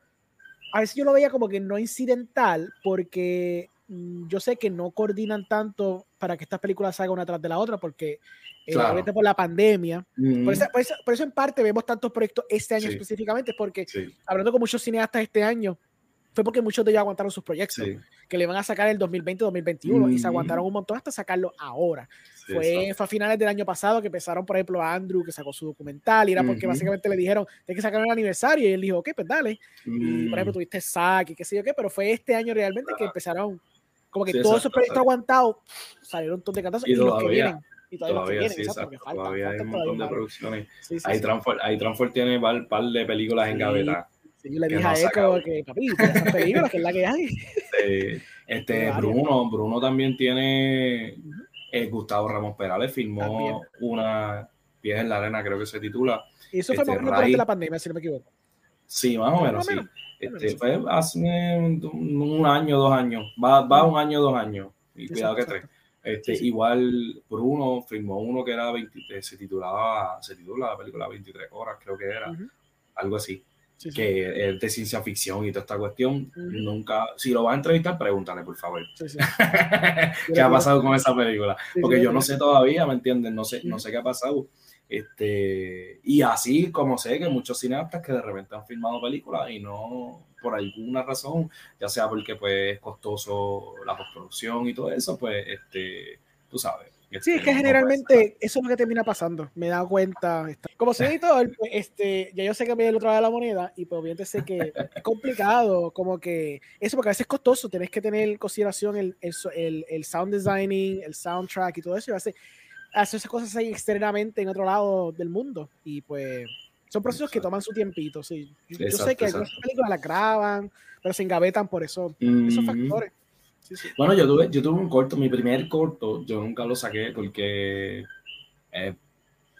a veces yo lo veía como que no incidental, porque yo sé que no coordinan tanto para que estas películas salgan una tras de la otra, porque eh, por la pandemia. por, eso, por, eso, en parte vemos tantos proyectos este año específicamente, porque hablando con muchos cineastas este año, fue porque muchos de ellos aguantaron sus proyectos, que le van a sacar el 2020-2021 y se aguantaron un montón hasta sacarlo ahora. fue, fue, a finales del año pasado que empezaron, por ejemplo, a Andrew que sacó su documental y era porque básicamente le dijeron, tienes que sacar el aniversario y él dijo, ok, pues dale. Y por ejemplo, tuviste Zack y qué sé yo qué, pero fue este año realmente que empezaron, como que todos esos proyectos aguantados salieron un montón de cantazos y, los que vienen. Y todavía, sí, exacto, todavía hay un montón de producciones. ahí, Transfer, tiene un par, de películas en gaveta yo le dije a Echo que, papi, esas películas que es la que hay. este, Bruno, Bruno también tiene. Eh, Gustavo Ramos Perales filmó una Pies en la Arena, creo que se titula. Y eso fue este, durante la pandemia, si no me equivoco. Sí, más o menos, sí. Este, fue hace un, año, dos años. Va, va un año, dos años. Y cuidado que tres. Este, Igual Bruno filmó uno que era 23, se titulaba, se titula la película 23 horas, creo que era, algo así que es de ciencia ficción y toda esta cuestión. Nunca, si lo vas a entrevistar, pregúntale, por favor. ¿Qué ha pasado con esa película? Porque yo no sé todavía, ¿me entienden? No sé, no sé qué ha pasado. Este, y así como sé que muchos cineastas que de repente han filmado películas y no por alguna razón, ya sea porque pues es costoso la postproducción y todo eso, pues este, tú sabes, Sí, es que generalmente eso es lo que termina pasando. Me he dado cuenta. Como soy editor, pues, este, ya yo sé que me el otro lado de la moneda y pues obviamente sé que es complicado, como que eso, porque a veces es costoso. Tienes que tener en consideración el, el, el, sound designing, el soundtrack y todo eso. Y hacer, hacer esas cosas ahí externamente en otro lado del mundo. Y pues son procesos que toman su tiempito. Sí. Yo, sé que algunas películas las graban, pero se engavetan por eso, esos factores. Bueno, yo tuve, yo tuve un corto, mi primer corto, yo nunca lo saqué porque eh,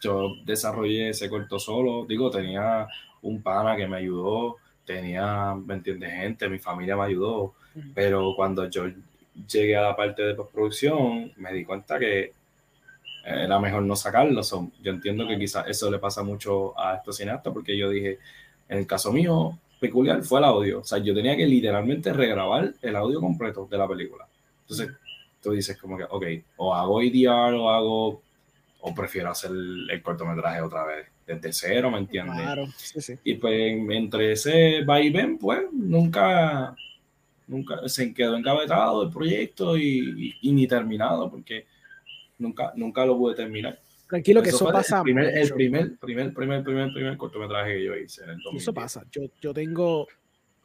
yo desarrollé ese corto solo. Digo, tenía un pana que me ayudó, tenía, ¿me entiendes? Gente, mi familia me ayudó, pero cuando yo llegué a la parte de postproducción, me di cuenta que era mejor no sacarlo. yo entiendo que quizás eso le pasa mucho a estos cineastas, porque yo dije, en el caso mío, peculiar fue el audio. O sea, yo tenía que literalmente regrabar el audio completo de la película. Entonces, tú dices como que, ok, o hago IDR o hago, o prefiero hacer el, cortometraje otra vez, desde cero, ¿me entiendes? Claro, sí, sí. Y pues entre ese va y ven, pues nunca, nunca se quedó encabezado el proyecto y, y, ni terminado, porque nunca, nunca lo pude terminar. Tranquilo que eso, pasa. El primer, el primer, primer, primer, primer, primer, cortometraje que yo hice en el 2010. Eso pasa. Yo, yo tengo,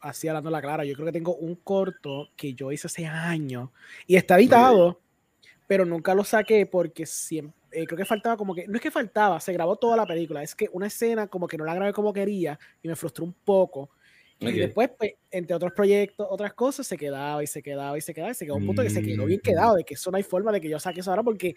así hablando la clara, yo creo que tengo un corto que yo hice hace años y está editado, pero nunca lo saqué porque siempre, eh, creo que faltaba como que, no es que faltaba, se grabó toda la película, es que una escena como que no la grabé como quería y me frustró un poco. Y después, pues, entre otros proyectos, otras cosas, se quedaba y se quedaba y se quedaba y se quedó un punto que se quedó bien quedado, de que eso no hay forma de que yo saque eso ahora porque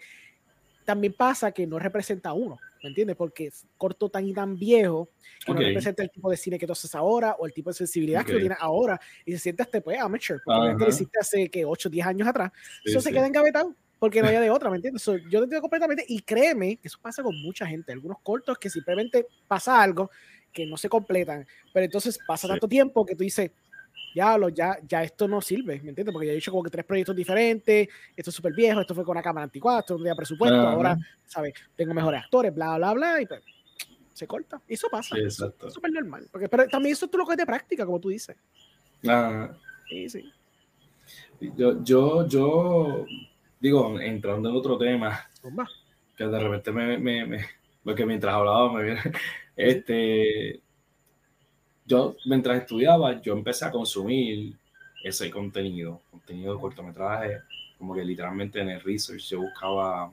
también pasa que no representa a uno, ¿me entiendes? Porque es corto tan y tan viejo que no representa el tipo de cine que tú haces ahora o el tipo de sensibilidad que tú tienes ahora y se siente hasta pues amateur, porque lo hiciste hace que 8 o 10 años atrás. eso se queda engavetado. porque no había de otra, ¿me entiendes? yo te entiendo completamente y créeme que eso pasa con mucha gente. Algunos cortos que simplemente pasa algo que no se completan, pero entonces pasa tanto tiempo que tú dices, ya, lo, ya, ya esto no sirve, ¿me entiendes? Porque ya he hecho como que tres proyectos diferentes, esto es súper viejo, esto fue con una cámara antigua, esto no tenía presupuesto, ahora, ¿sabes? Tengo mejores actores, bla, bla, bla, y pues, se corta. Eso pasa. Sí, exacto. Es súper normal. Porque, pero también eso tú lo que es de práctica, como tú dices. Ah. Sí, sí. Yo, yo, yo, digo, entrando en otro tema, que de repente me, me, me, porque mientras hablaba me viene, este, yo mientras estudiaba, yo empecé a consumir ese contenido, contenido de cortometraje, como que literalmente en el research yo buscaba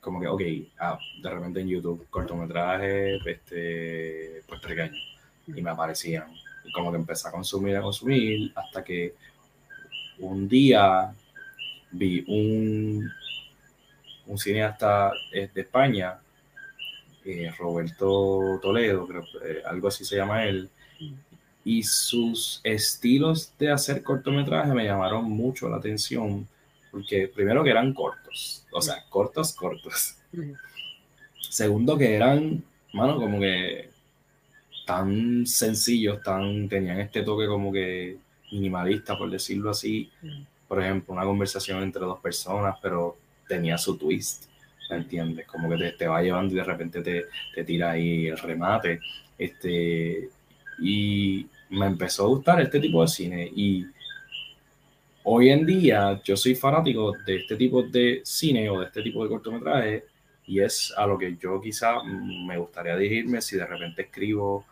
como que, ok, ah, de repente en YouTube, cortometraje este, puertorriqueño, y me aparecían. Y como que empecé a consumir, a consumir, hasta que un día vi un, un cineasta eh, de España, eh, Roberto Toledo, creo, eh, algo así se llama él, y sus estilos de hacer cortometraje me llamaron mucho la atención, porque primero que eran cortos, o sea, cortos, cortos. Segundo que eran, mano, como que tan sencillos, tan, tenían este toque como que minimalista, por decirlo así. Por ejemplo, una conversación entre dos personas, pero tenía su twist, ¿me entiendes? Como que te, te va llevando y de repente te, te, tira ahí el remate. Este, y me empezó a gustar este tipo de cine y hoy en día yo soy fanático de este tipo de cine o de este tipo de cortometraje y es a lo que yo quizá me gustaría dirigirme si de repente escribo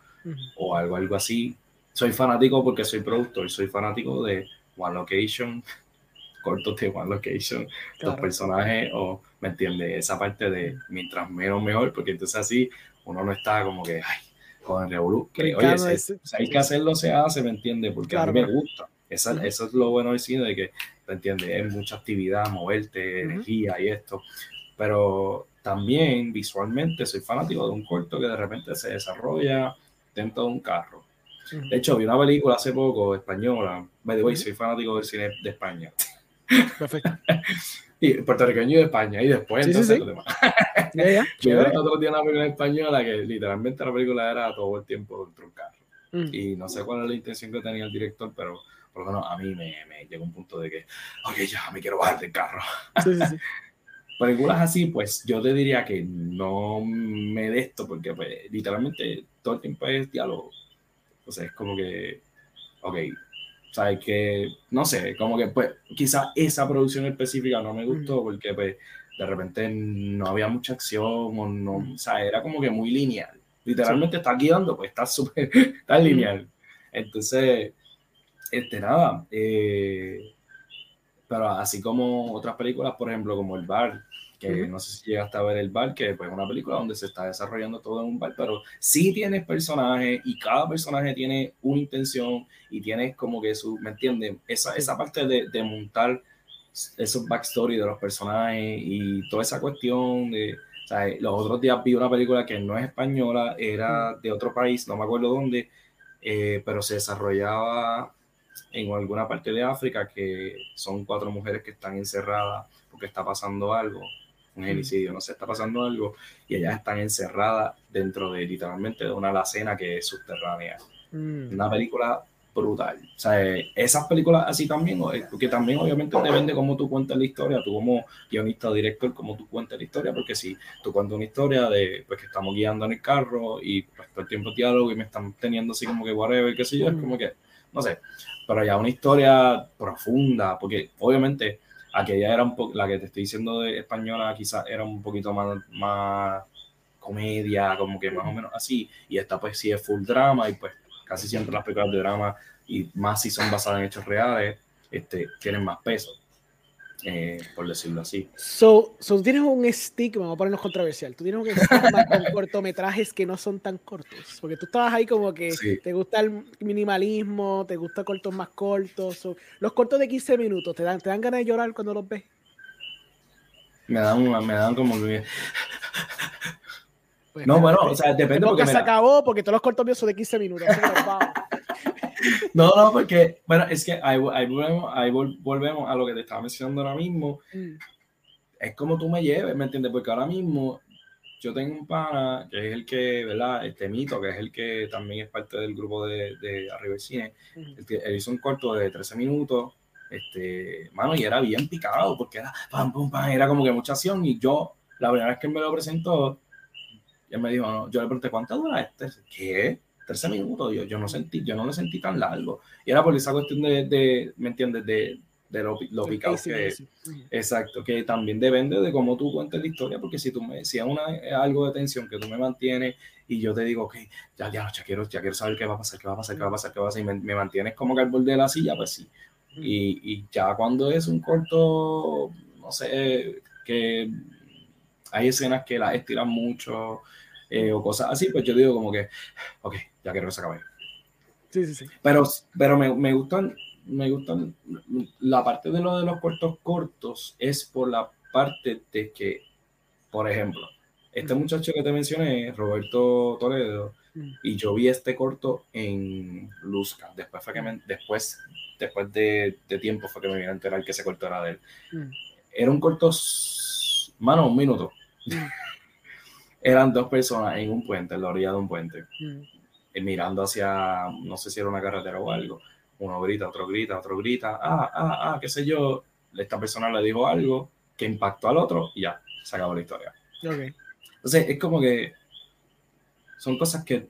o algo, algo así. Soy fanático porque soy productor, soy fanático de One Location, cortos de One Location, los personajes o, ¿me entiendes? Esa parte de mientras menos mejor, porque entonces así uno no está como que, ay, con el Revolu, que oye, hay que hacerlo, se hace, ¿me entiende? Porque a mí me gusta. Eso, eso es lo bueno del cine, de que, ¿me entiende? Es mucha actividad, moverte, energía y esto. Pero también visualmente soy fanático de un corto que de repente se desarrolla dentro de un carro. De hecho, vi una película hace poco española. Me digo, soy fanático del cine de España. Perfecto. y puertorriqueño de España. Y después, entonces, sí, demás. Yo vi otro día una película española que literalmente la película era todo el tiempo dentro de un carro. Mm. Y no sé cuál es la intención que tenía el director, pero por lo menos a mí me, me llegó un punto de que, ok, ya me quiero bajar del carro. Sí, sí, sí. películas así, pues yo te diría que no me de esto, porque pues, literalmente todo el tiempo es diálogo. O sea, es como que, ok, ¿sabes? Que, no sé, como que pues quizás esa producción específica no me gustó porque pues de repente no había mucha acción o no, o sea, era como que muy lineal. Literalmente está guiando, pues está súper, está lineal. Entonces, este, nada, eh, pero así como otras películas, por ejemplo, como El Bar, que no sé si llegaste a ver El Bar, que pues, es una película donde se está desarrollando todo en un bar, pero sí tienes personajes y cada personaje tiene una intención y tienes como que su, ¿me entiendes? Esa, esa parte de, de montar esos backstory de los personajes y toda esa cuestión de... O sea, los otros días vi una película que no es española, era de otro país, no me acuerdo dónde, eh, pero se desarrollaba en alguna parte de África que son cuatro mujeres que están encerradas porque está pasando algo, un genocidio, no sé, está pasando algo, y ellas están encerradas dentro de literalmente de una alacena que es subterránea. Mm. Una película brutal. O sea, esas películas así también, porque también obviamente depende cómo tú cuentas la historia, tú como guionista director, cómo tú cuentas la historia, porque si tú cuentas una historia de pues que estamos guiando en el carro y pues todo el tiempo diálogo y me están teniendo así como que whatever, qué sé yo, es como que, no sé, pero ya una historia profunda, porque obviamente aquella era un poco, la que te estoy diciendo de española quizás era un poquito más, más comedia, como que más o menos así, y esta pues sí es full drama y pues casi siempre las películas de drama y más si son basadas en hechos reales, este, tienen más peso. Eh, por decirlo así. So, so, tienes un estigma, vamos a ponernos controversial, tú tienes un estigma con cortometrajes que no son tan cortos, porque tú estabas ahí como que te gusta el minimalismo, te gusta cortos más cortos, los cortos de 15 minutos, ¿te dan, ¿te dan ganas de llorar cuando los ves? Me dan, me dan como que... Pues no, bueno, o sea, depende. Porque se acabó, porque todos los cortos míos son de 15 minutos. No, no, porque, bueno, es que ahí, volvemos, ahí, volvemos, a lo que te estaba mencionando ahora mismo. Mm. es como tú me lleves, ¿me entiendes? Porque ahora mismo yo tengo un pana que es el que, ¿verdad? Este mito, que es el que también es parte del grupo de, de Arriba Cine. él, hizo un corto de 13 minutos, este, mano, y era bien picado, porque era pam, pam, pam, era como que mucha acción. Y yo, la primera vez que él me lo presentó, él me dijo, no, yo le pregunté, ¿cuánto dura este? ¿Qué? 13 minutos. Yo, yo no sentí, yo no lo sentí tan largo. Y era por esa cuestión de, de ¿me entiendes? De, de lo, lo picado que es. Exacto, que también depende de cómo tú cuentes la historia, porque si tú me decías una, algo de tensión que tú me mantienes y yo te digo, ok, ya, ya, ya quiero, ya quiero saber qué va a pasar, qué va a pasar, qué va a pasar, qué va a pasar, y me, me mantienes como que al borde de la silla, pues sí. Y, y, ya cuando es un corto, no sé, que hay escenas que las estiran mucho eh, o cosas así, pues yo digo como que, ok, ya quiero que se acabe. Sí, sí, sí. Pero, pero me, me gustan me gustan, la parte de lo de los cortos cortos es por la parte de que, por ejemplo, este muchacho que te mencioné, Roberto Toledo, mm. y yo vi este corto en Luzca. Después fue que después, después de, tiempo fue que me vine a enterar que ese corto era de él. Mm. Era un corto, mano, un minuto. Mm. Eran dos personas en un puente, en la orilla de un puente, eh, mirando hacia, no sé si era una carretera o algo uno grita, otro grita, otro grita, ah, ah, ah, qué sé yo, esta persona le dijo algo que impactó al otro y ya, se acabó la historia. Okay. Entonces, es como que son cosas que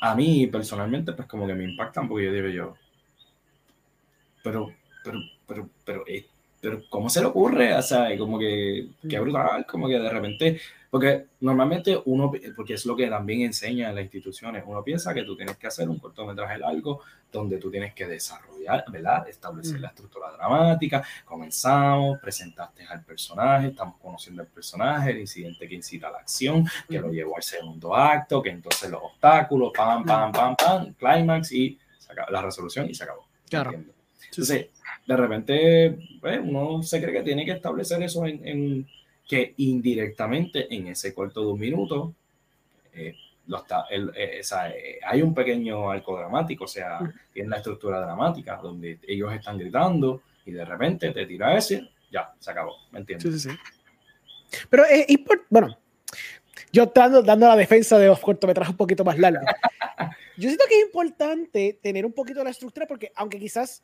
a mí personalmente, pues como que me impactan porque yo digo yo, pero, pero, pero, pero, eh, pero, ¿cómo se le ocurre? O sea, como que, qué mm. brutal, como que de repente porque normalmente uno, porque es lo que también enseña en las instituciones, uno piensa que tú tienes que hacer un cortometraje largo donde tú tienes que desarrollar, ¿verdad? Establecer la estructura dramática, comenzamos, presentaste al personaje, estamos conociendo al personaje, el incidente que incita a la acción, que lo llevó al segundo acto, que entonces los obstáculos, pam, pam, pam, pam, clímax y la resolución y se acabó. Claro. Entonces, de repente, pues, uno se cree que tiene que establecer eso en que indirectamente en ese corto de un minuto eh, lo está, el, eh, eh, hay un pequeño arco dramático, o sea, tiene la estructura dramática donde ellos están gritando y de repente te tira ese, ya, se acabó, ¿me entiendes? Sí, sí, sí. Pero es bueno, yo dando, dando la defensa de los cortometrajes un poquito más largos. yo siento que es importante tener un poquito la estructura porque aunque quizás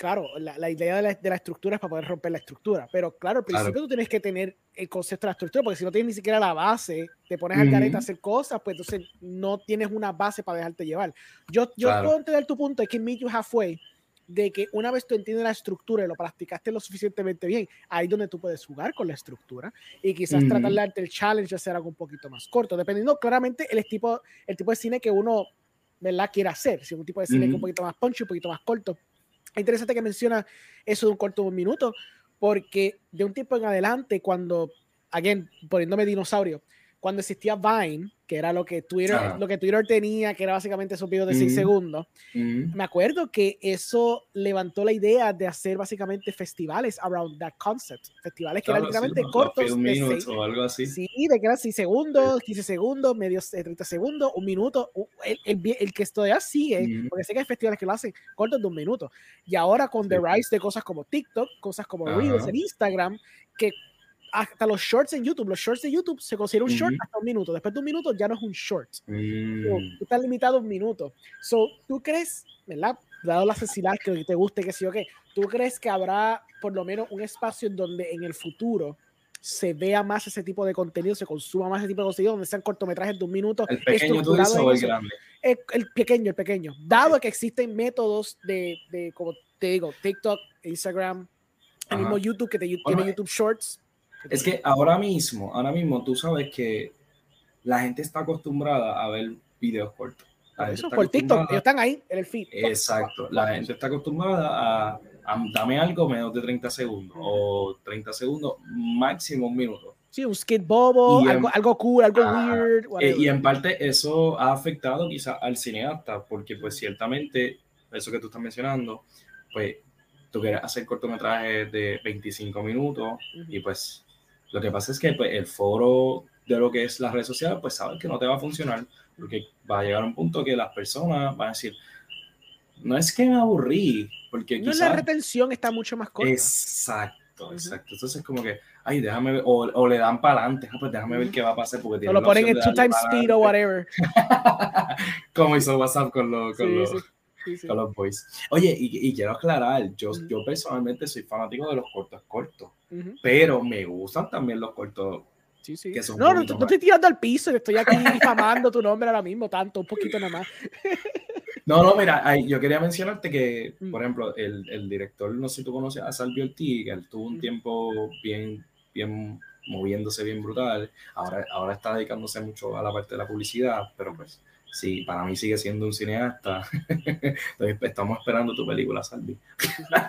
claro, la, idea de la, estructura es para poder romper la estructura, pero claro, al principio tú tienes que tener el concepto de la estructura, porque si no tienes ni siquiera la base, te pones al careta a hacer cosas, pues entonces no tienes una base para dejarte llevar. Yo, yo puedo entender tu punto, es que meet you halfway, de que una vez tú entiendes la estructura y lo practicaste lo suficientemente bien, ahí es donde tú puedes jugar con la estructura y quizás tratar de darte el challenge de hacer algo un poquito más corto, dependiendo claramente el tipo, el tipo de cine que uno ¿verdad? quiere hacer, si es un tipo de cine que es un poquito más punchy, un poquito más corto es interesante que menciona eso de un corto minuto, porque de un tiempo en adelante, cuando, again, poniéndome dinosaurio, cuando existía Vine, que era lo que Twitter, lo que Twitter tenía, que era básicamente esos videos de 6 segundos, me acuerdo que eso levantó la idea de hacer básicamente festivales around that concept. Festivales que eran literalmente cortos. De o algo así. Sí, de que eran 6 segundos, 15 segundos, medios de 30 segundos, un minuto. El, el, el que todavía sigue, porque sé que hay festivales que lo hacen cortos de un minuto. Y ahora con The Rise de cosas como TikTok, cosas como Reels en Instagram, que hasta los shorts en YouTube. Los shorts de YouTube se considera un short hasta un minuto. Después de un minuto ya no es un short. Mm. tú estás limitado a un minuto. So, ¿tú crees, verdad? Dado la necesidad que te guste, que sí o qué, ¿tú crees que habrá por lo menos un espacio en donde en el futuro se vea más ese tipo de contenido, se consuma más ese tipo de contenido, donde sean cortometrajes de un minuto? ¿El pequeño tú dices o el grande? El, pequeño, el pequeño. Dado que existen métodos de, de, como te digo, TikTok, Instagram, el mismo YouTube que te, tiene YouTube Shorts es que ahora mismo, ahora mismo tú sabes que la gente está acostumbrada a ver videos cortos. Eso por TikTok, ellos están ahí en el feed. Exacto, la gente está acostumbrada a, dame algo menos de 30 segundos o 30 segundos, máximo un minuto. Sí, un skit bobo, algo, algo, cool, algo weird. Eh, y en parte eso ha afectado quizás al cineasta, porque pues ciertamente, eso que tú estás mencionando, pues tú quieres hacer cortometrajes de 25 minutos y pues lo que pasa es que pues, el foro de lo que es las redes sociales, pues sabes que no te va a funcionar, porque va a llegar un punto que las personas van a decir, no es que me aburrí, porque no la retención está mucho más corta. Exacto. Exacto, exacto. Entonces, como que, ay, déjame ver, o, o le dan para adelante, ah, pues déjame ver qué va a pasar. Porque o lo ponen en two times speed o whatever. como hizo WhatsApp con, lo, con, los, con los boys. Oye, y, y quiero aclarar, yo, yo personalmente soy fanático de los cortos cortos, pero me gustan también los cortos Sí, sí. no, no, no, estoy tirando al piso, estoy aquí difamando tu nombre ahora mismo, tanto, un poquito nada más. No, no, mira, yo quería mencionarte que, mm. por ejemplo, el, el, director, no sé si tú conoces a Salvio Ortiz, que él tuvo un mm. tiempo bien, bien moviéndose bien brutal, ahora, ahora está dedicándose mucho a la parte de la publicidad, pero pues sí, para mí sigue siendo un cineasta. estamos esperando tu película, Salvi.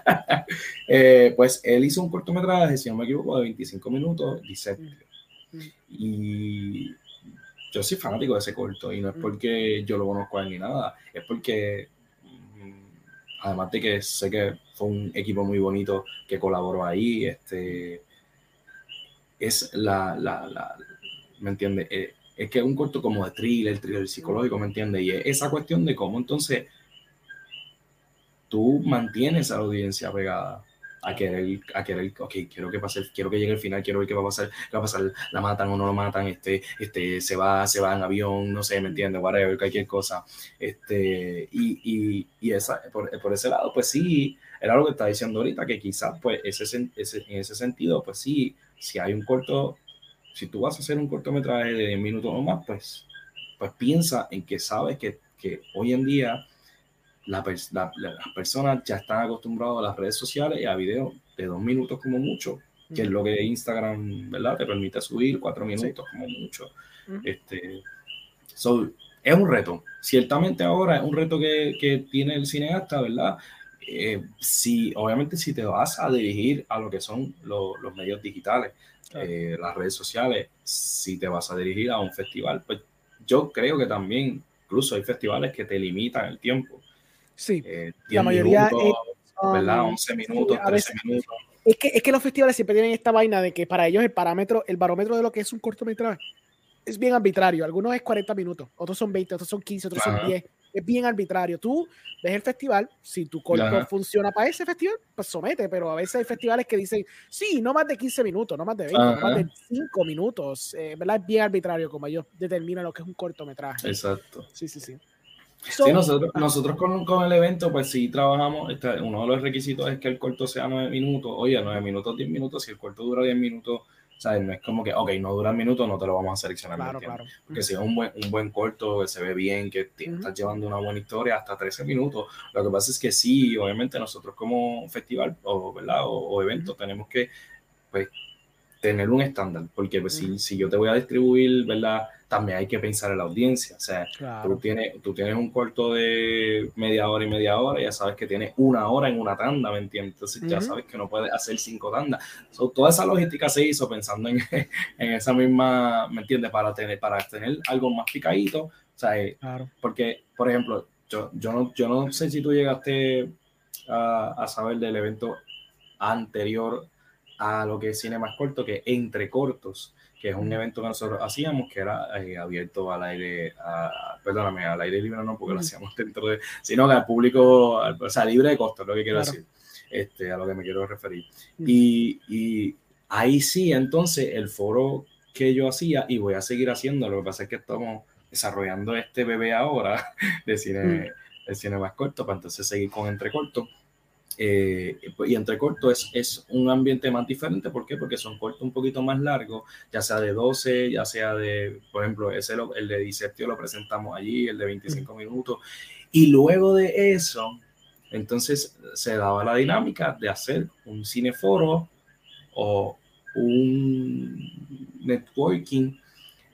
eh, pues él hizo un cortometraje, si no me equivoco, de 25 minutos, dice y yo soy fanático de ese corto y no es mm. porque yo lo conozco a él ni nada, es porque mm, además de que sé que fue un equipo muy bonito que colaboró ahí, este es la, la, la ¿me entiendes? Eh, es que es un corto como de thriller, thriller psicológico, ¿me entiendes? Y es esa cuestión de cómo entonces tú mantienes a la audiencia pegada a querer, a querer, ok, quiero que pase, quiero que llegue el final, quiero ver qué va a pasar, qué va a pasar, la matan o no lo matan, este, este, se va, se va en avión, no sé, ¿me entiendes? Whatever, cualquier cosa. Este, y, y, y esa, por, por, ese lado, pues sí, era lo que estaba diciendo ahorita, que quizás, pues, ese, ese, en ese sentido, pues sí, si hay un corto, si tú vas a hacer un cortometraje de 10 minutos o más, pues, pues piensa en que sabes que, que hoy en día la, las personas ya están acostumbradas a las redes sociales y a videos de dos minutos como mucho, que es lo que Instagram, ¿verdad? Te permite subir cuatro minutos como mucho. este, es un reto. Ciertamente ahora es un reto que, que tiene el cineasta, ¿verdad? Eh, si, obviamente, si te vas a dirigir a lo que son los medios digitales, eh, las redes sociales, si te vas a dirigir a un festival, pues yo creo que también, incluso hay festivales que te limitan el tiempo. Sí, eh, la mayoría minutos, ¿verdad? 11 minutos, 13 minutos. Es que, es que los festivales siempre tienen esta vaina de que para ellos el parámetro, el barómetro de lo que es un cortometraje es bien arbitrario. Algunos es 40 minutos, otros son 20, otros son 15, otros son 10. Es bien arbitrario. Tú ves el festival, si tu corto funciona para ese festival, pues somete, pero a veces hay festivales que dicen, sí, no más de 15 minutos, no más de 20, no más de 5 minutos. Eh, ¿verdad? Es bien arbitrario como ellos determinan lo que es un cortometraje. Exacto. Sí, sí, sí sí, nosotros, nosotros con, con, el evento, pues sí trabajamos, este, uno de los requisitos es que el corto sea nueve minutos, oye, nueve minutos, diez minutos, si el corto dura diez minutos, ¿sabes? No es como que, ok, no dura minutos, no te lo vamos a seleccionar. Claro, claro. Porque si es un buen, un buen corto, que se ve bien, que te, estás llevando una buena historia, hasta 13 minutos. Lo que pasa es que sí, obviamente nosotros como festival o, ¿verdad? o, o evento tenemos que, pues, tener un estándar, porque pues, si, si yo te voy a distribuir, ¿verdad? También hay que pensar en la audiencia. O sea, tú, tienes, tú tienes un corto de media hora y media hora, ya sabes que tienes una hora en una tanda, ¿me entiendes? Entonces ya sabes que no puedes hacer cinco tandas. toda esa logística se hizo pensando en, en, esa misma, ¿me entiendes? Para tener, para tener algo más picadito. O sea, eh, porque, por ejemplo, yo, yo, no, yo no sé si tú llegaste a, a saber del evento anterior a lo que es cine más corto, que entre cortos que es un evento que nosotros hacíamos que era eh, abierto al aire, perdóname, al aire libre no, porque lo hacíamos dentro de, sino que al público, o sea, libre de costo, es lo que quiero decir, este, a lo que me quiero referir. Y, y, ahí sí, entonces, el foro que yo hacía, y voy a seguir haciendo, lo que pasa es que estamos desarrollando este bebé ahora de cine, de cine más corto, para entonces seguir con entrecorto eh, y entre corto es, es un ambiente más diferente. ¿Por qué? Porque son cortos un poquito más largos, ya sea de 12, ya sea de, por ejemplo, ese el de Diseptio lo presentamos allí, el de 25 minutos. Y luego de eso, entonces se daba la dinámica de hacer un cineforo o un networking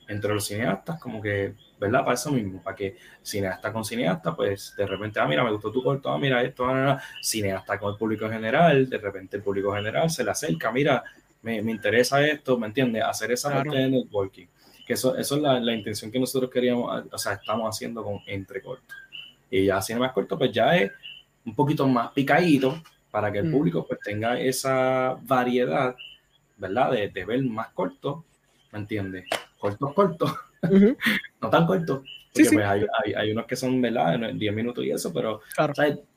entre los cineastas, como que ¿verdad? Para eso mismo, para que cineasta con cineasta, pues de repente, ah, mira, me gustó tu corto, ah, mira esto, ah, cineasta con el público en general, de repente el público general se le acerca, mira, me, me interesa esto, ¿me entiendes? Hacer esa parte de networking. Que eso, eso es la, la, intención que nosotros queríamos, o sea, estamos haciendo con entre cortos. Y ya cine más corto, pues ya es un poquito más picadito para que el mm. público pues tenga esa variedad, ¿verdad? De, de ver más cortos, ¿me entiendes? Cortos, cortos no tan corto. Porque pues, hay, hay, hay, unos que son, ¿verdad? 10 minutos y eso, pero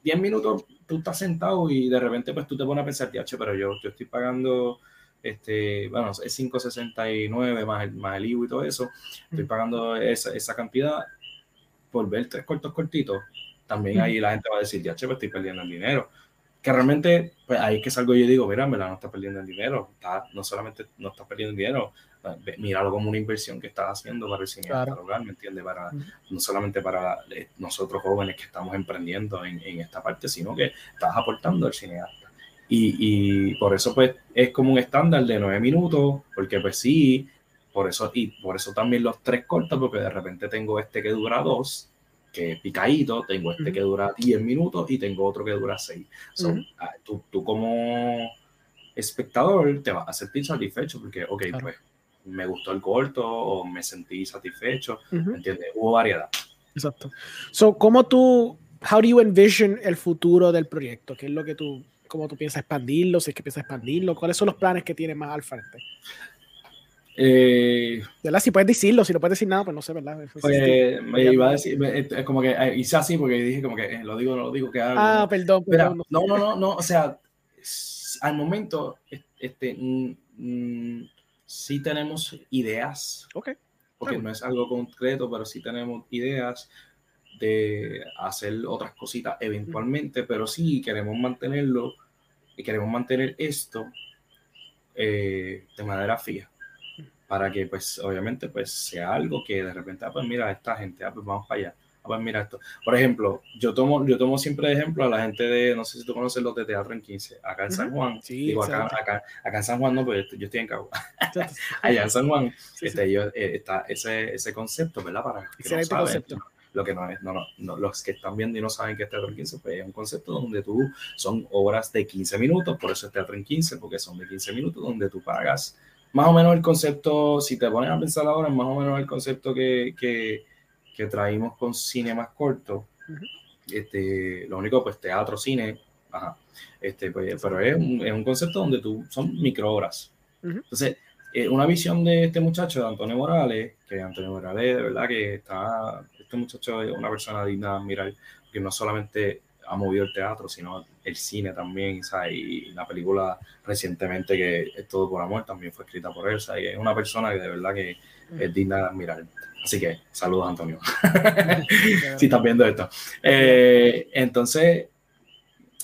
10 minutos tú estás sentado y de repente pues tú te pones a pensar, che, pero yo, yo estoy pagando, este, bueno, es 5.69 más el, más el IVA y todo eso, estoy pagando esa, esa cantidad por ver tres cortos cortitos, también ahí la gente va a decir, ya, che, pues estoy perdiendo el dinero. Que realmente, pues ahí es que salgo yo y digo, mira, no está perdiendo el dinero, está, no solamente no está perdiendo el dinero, míralo como una inversión que estás haciendo para el cineasta local, ¿me entiendes? Para, no solamente para eh, nosotros jóvenes que estamos emprendiendo en, en, esta parte, sino que estás aportando al cineasta. Y, y, por eso pues es como un estándar de nueve minutos, porque pues sí, por eso, y por eso también los tres cortos, porque de repente tengo este que dura dos, que es picadito, tengo este que dura diez minutos y tengo otro que dura seis. Ah, tú, tú, como espectador te vas a sentir satisfecho porque, ok, pues me gustó el corto o me sentí satisfecho, ¿me entiendes? Hubo variedad. Exacto. So, ¿cómo tú, how do you envision el futuro del proyecto? ¿Qué es lo que tú, cómo tú piensas expandirlo? Si es que piensas expandirlo, ¿cuáles son los planes que tienes más al frente? Eh, ¿verdad? Si puedes decirlo, si no puedes decir nada, pues no sé, ¿verdad? Pues, me iba a decir, es como que eh, hice así porque dije como que eh, lo digo, no lo digo, que hago. Ah, perdón, perdón. no, no, no, no, o sea, al momento, este, mm, mm, sí tenemos ideas. Ok. Porque no es algo concreto, pero sí tenemos ideas de hacer otras cositas eventualmente, pero sí queremos mantenerlo y queremos mantener esto eh, de manera fija para que pues obviamente pues sea algo que de repente, ah, pues mira, esta gente, ah, pues vamos para allá. Pues mira esto. Por ejemplo, yo tomo, yo tomo siempre de ejemplo a la gente de, no sé si tú conoces los de teatro en 15, acá en San Juan. Sí, digo, acá, acá, acá, en San Juan no, pues yo estoy en Cabo. Allá en San Juan este, yo, eh, está ese, ese concepto, ¿verdad? Para que no saben, concepto. Lo que no es, no, no, no, los que están viendo y no saben qué es teatro en 15, pues es un concepto donde tú son obras de 15 minutos, por eso es teatro en 15, porque son de 15 minutos, donde tú pagas más o menos el concepto, si te pones a pensar ahora, es más o menos el concepto que, que que traímos con cine más corto. este, lo único, pues teatro, cine, ajá. Este, pues, pero es un, es un, concepto donde tú son microhoras. Entonces, eh, una visión de este muchacho, de Antonio Morales, que Antonio Morales, de verdad que está, este muchacho es una persona digna de admirar, que no solamente ha movido el teatro, sino el cine también, ¿sabes? y la película recientemente que es Todo por Amor también fue escrita por él, ¿sabes? es una persona que de verdad que es digna de admirar. Así que saludos, Antonio. si estás viendo esto. Eh, entonces,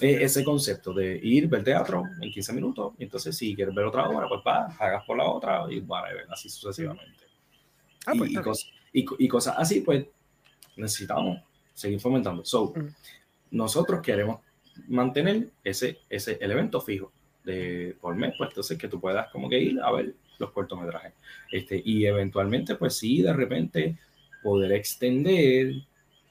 e, ese concepto de ir, ver teatro en 15 minutos, y entonces si quieres ver otra obra, pues va, hagas por la otra y ver así sucesivamente. Ah, pues, y, cosas así, pues necesitamos seguir fomentando. So, nosotros queremos mantener ese, ese elemento fijo de por mes, pues entonces que tú puedas como que ir a ver los cortometrajes. Este, y eventualmente, pues sí, de repente poder extender,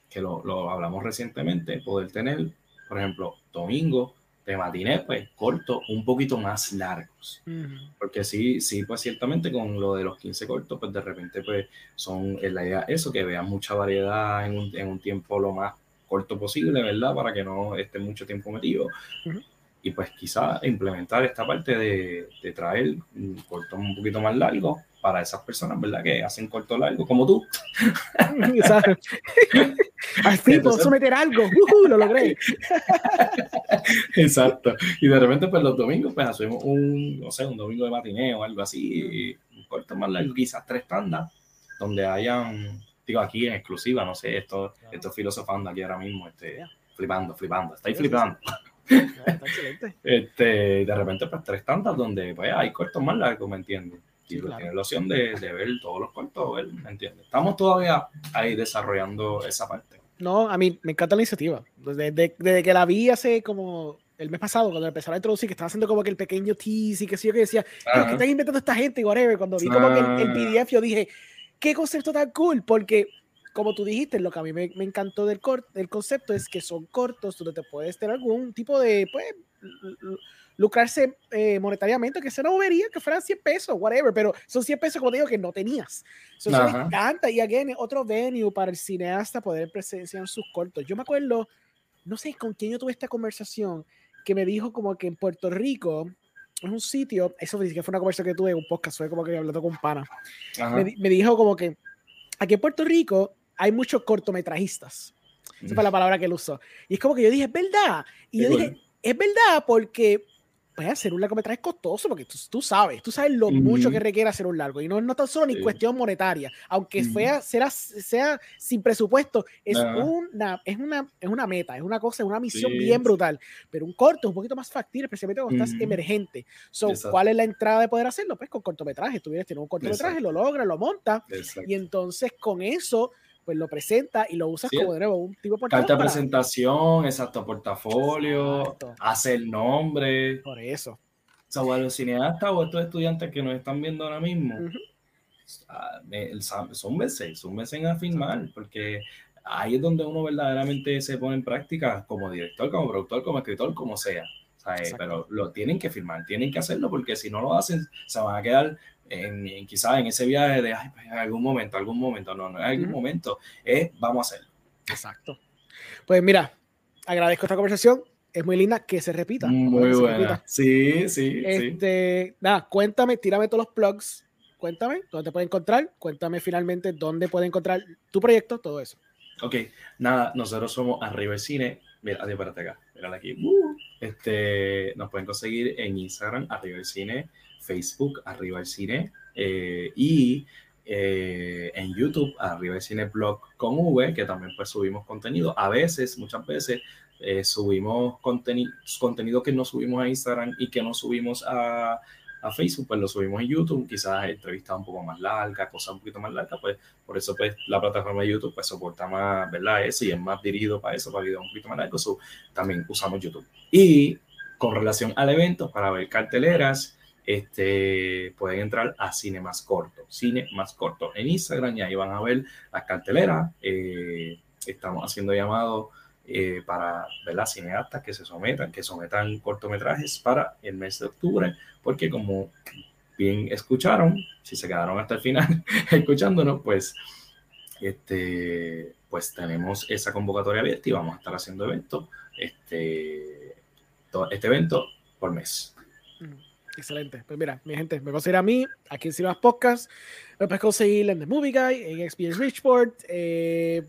que lo, lo hablamos recientemente, poder tener, por ejemplo, domingo de matiné, pues cortos, un poquito más largos. Porque sí, sí, pues ciertamente con lo de los 15 cortos, pues de repente, pues son la idea eso, que vean mucha variedad en un, en un tiempo lo más corto posible, ¿verdad? Para que no esté mucho tiempo metido y pues quizá implementar esta parte de, de traer cortos un poquito más largo para esas personas, ¿verdad? Que hacen corto largo, como tú. Fin puedo someter algo, lo logré. Exacto. Y de repente, pues los domingos, pues hacemos un, no sé, un domingo de matineo o algo así, un corto más largo, quizás tres tandas, donde hayan, digo, aquí en exclusiva, no sé, esto, esto filosofando aquí ahora mismo, este, flipando, flipando, estáis flipando. Este, de repente, pues tres tantas donde pues, hay cortos más largos, ¿me entiendes? Y pues, la opción de, de, ver todos los cortos, ¿me entiendes? Estamos todavía ahí desarrollando esa parte. No, a mí me encanta la iniciativa. Desde, desde, que la vi hace como el mes pasado, cuando empezaron a introducir, que estaba haciendo como que el pequeño tease y que sí, yo que decía, ¿qué están inventando esta gente? Y whatever. Cuando vi como que el, el, ah. PDF, yo dije, qué concepto tan cool, porque como tú dijiste, lo que a mí me, me encantó del, del concepto es que son cortos, donde te puedes tener algún tipo de, pues, lucrarse eh, monetariamente, que se no movería, que fueran 100 pesos, whatever, pero son 100 pesos, como te digo, que no tenías. Eso me encanta. Y again, otro venue para el cineasta poder presenciar sus cortos. Yo me acuerdo, no sé con quién yo tuve esta conversación, que me dijo como que en Puerto Rico, es un sitio, eso que fue una conversación que tuve en un podcast, fue como que hablando con pana. Me, me, dijo como que aquí en Puerto Rico hay muchos cortometrajistas. Esa fue la palabra que él usó. Y es como que yo dije, es verdad. Y yo dije, es verdad porque pues hacer un largometraje es costoso porque tú, sabes, tú sabes lo mucho que requiere hacer un largo. Y no, no tan solo ni cuestión monetaria, aunque sea, sea sin presupuesto, es, una, es, una, es una meta, es una cosa, es una misión bien brutal, pero un corto es un poquito más factible, especialmente cuando estás emergente. So, ¿Cuál es la entrada de poder hacerlo? Pues con cortometraje, tú vienes, tienes un cortometraje, lo logras, lo montas. Y entonces con eso pues lo presenta y lo usas como de nuevo un tipo de Carta de presentación, exacto, portafolio, hace el nombre. Por eso. O sea, o a los cineastas o a estos estudiantes que nos están viendo ahora mismo, son meses, son meses a filmar, porque ahí es donde uno verdaderamente se pone en práctica como director, como productor, como escritor, como sea. pero lo tienen que filmar, tienen que hacerlo porque si no lo hacen, se van a quedar en, quizás en ese viaje de pues, en algún momento, algún momento, no, no, en algún momento, es vamos a hacerlo. Exacto. Pues mira, agradezco esta conversación. Es muy linda que se repita. Muy buena. Sí, sí, este, Nada, cuéntame, tírame todos los plugs. Cuéntame dónde te puede encontrar. Cuéntame finalmente dónde puede encontrar tu proyecto, todo eso. Ok, nada, nosotros somos Arriba el Cine. Mira, adiós, espérate acá. Mira aquí. Uh, este, nos pueden conseguir en Instagram, Arriba el Cine Facebook, Arriba el Cine, eh, y eh, en YouTube, Arriba el Cine Blog con V, que también pues subimos contenido. A veces, muchas veces, eh, subimos contenido que no subimos a Instagram y que no subimos a, Facebook, pues lo subimos en YouTube, quizás entrevistas un poco más largas, cosas un poquito más largas, pues por eso pues la plataforma de YouTube pues soporta más, ¿verdad? Eso y es más dirigido para eso, para videos un poquito más largos, también usamos YouTube. Y con relación al evento, para ver carteleras, este, pueden entrar a Cine Más Corto, Cine Más Corto en Instagram y ahí van a ver las carteleras. Eh, estamos haciendo llamados eh, para las cineastas que se sometan, que sometan cortometrajes para el mes de octubre, porque como bien escucharon, si se quedaron hasta el final escuchándonos, pues, este, pues tenemos esa convocatoria abierta y vamos a estar haciendo eventos, este, este evento por mes. Excelente. Pues mira, mi gente, me conseguir a mí, aquí en Cinemas Podcast, me puedes conseguir en The Movie Guy, en Experience Richport, eh,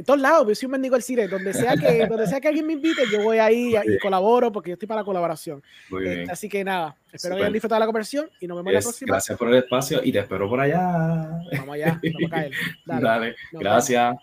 en todos lados, yo soy un mendigo al cine, donde sea que, donde sea que alguien me invite, yo voy ahí y, colaboro porque yo estoy para la colaboración. Muy bien. Este, así que nada, espero que hayan disfrutado la conversación y nos vemos la próxima. Gracias por el espacio y te espero por allá. Vamos allá, vamos a caer. Dale, gracias.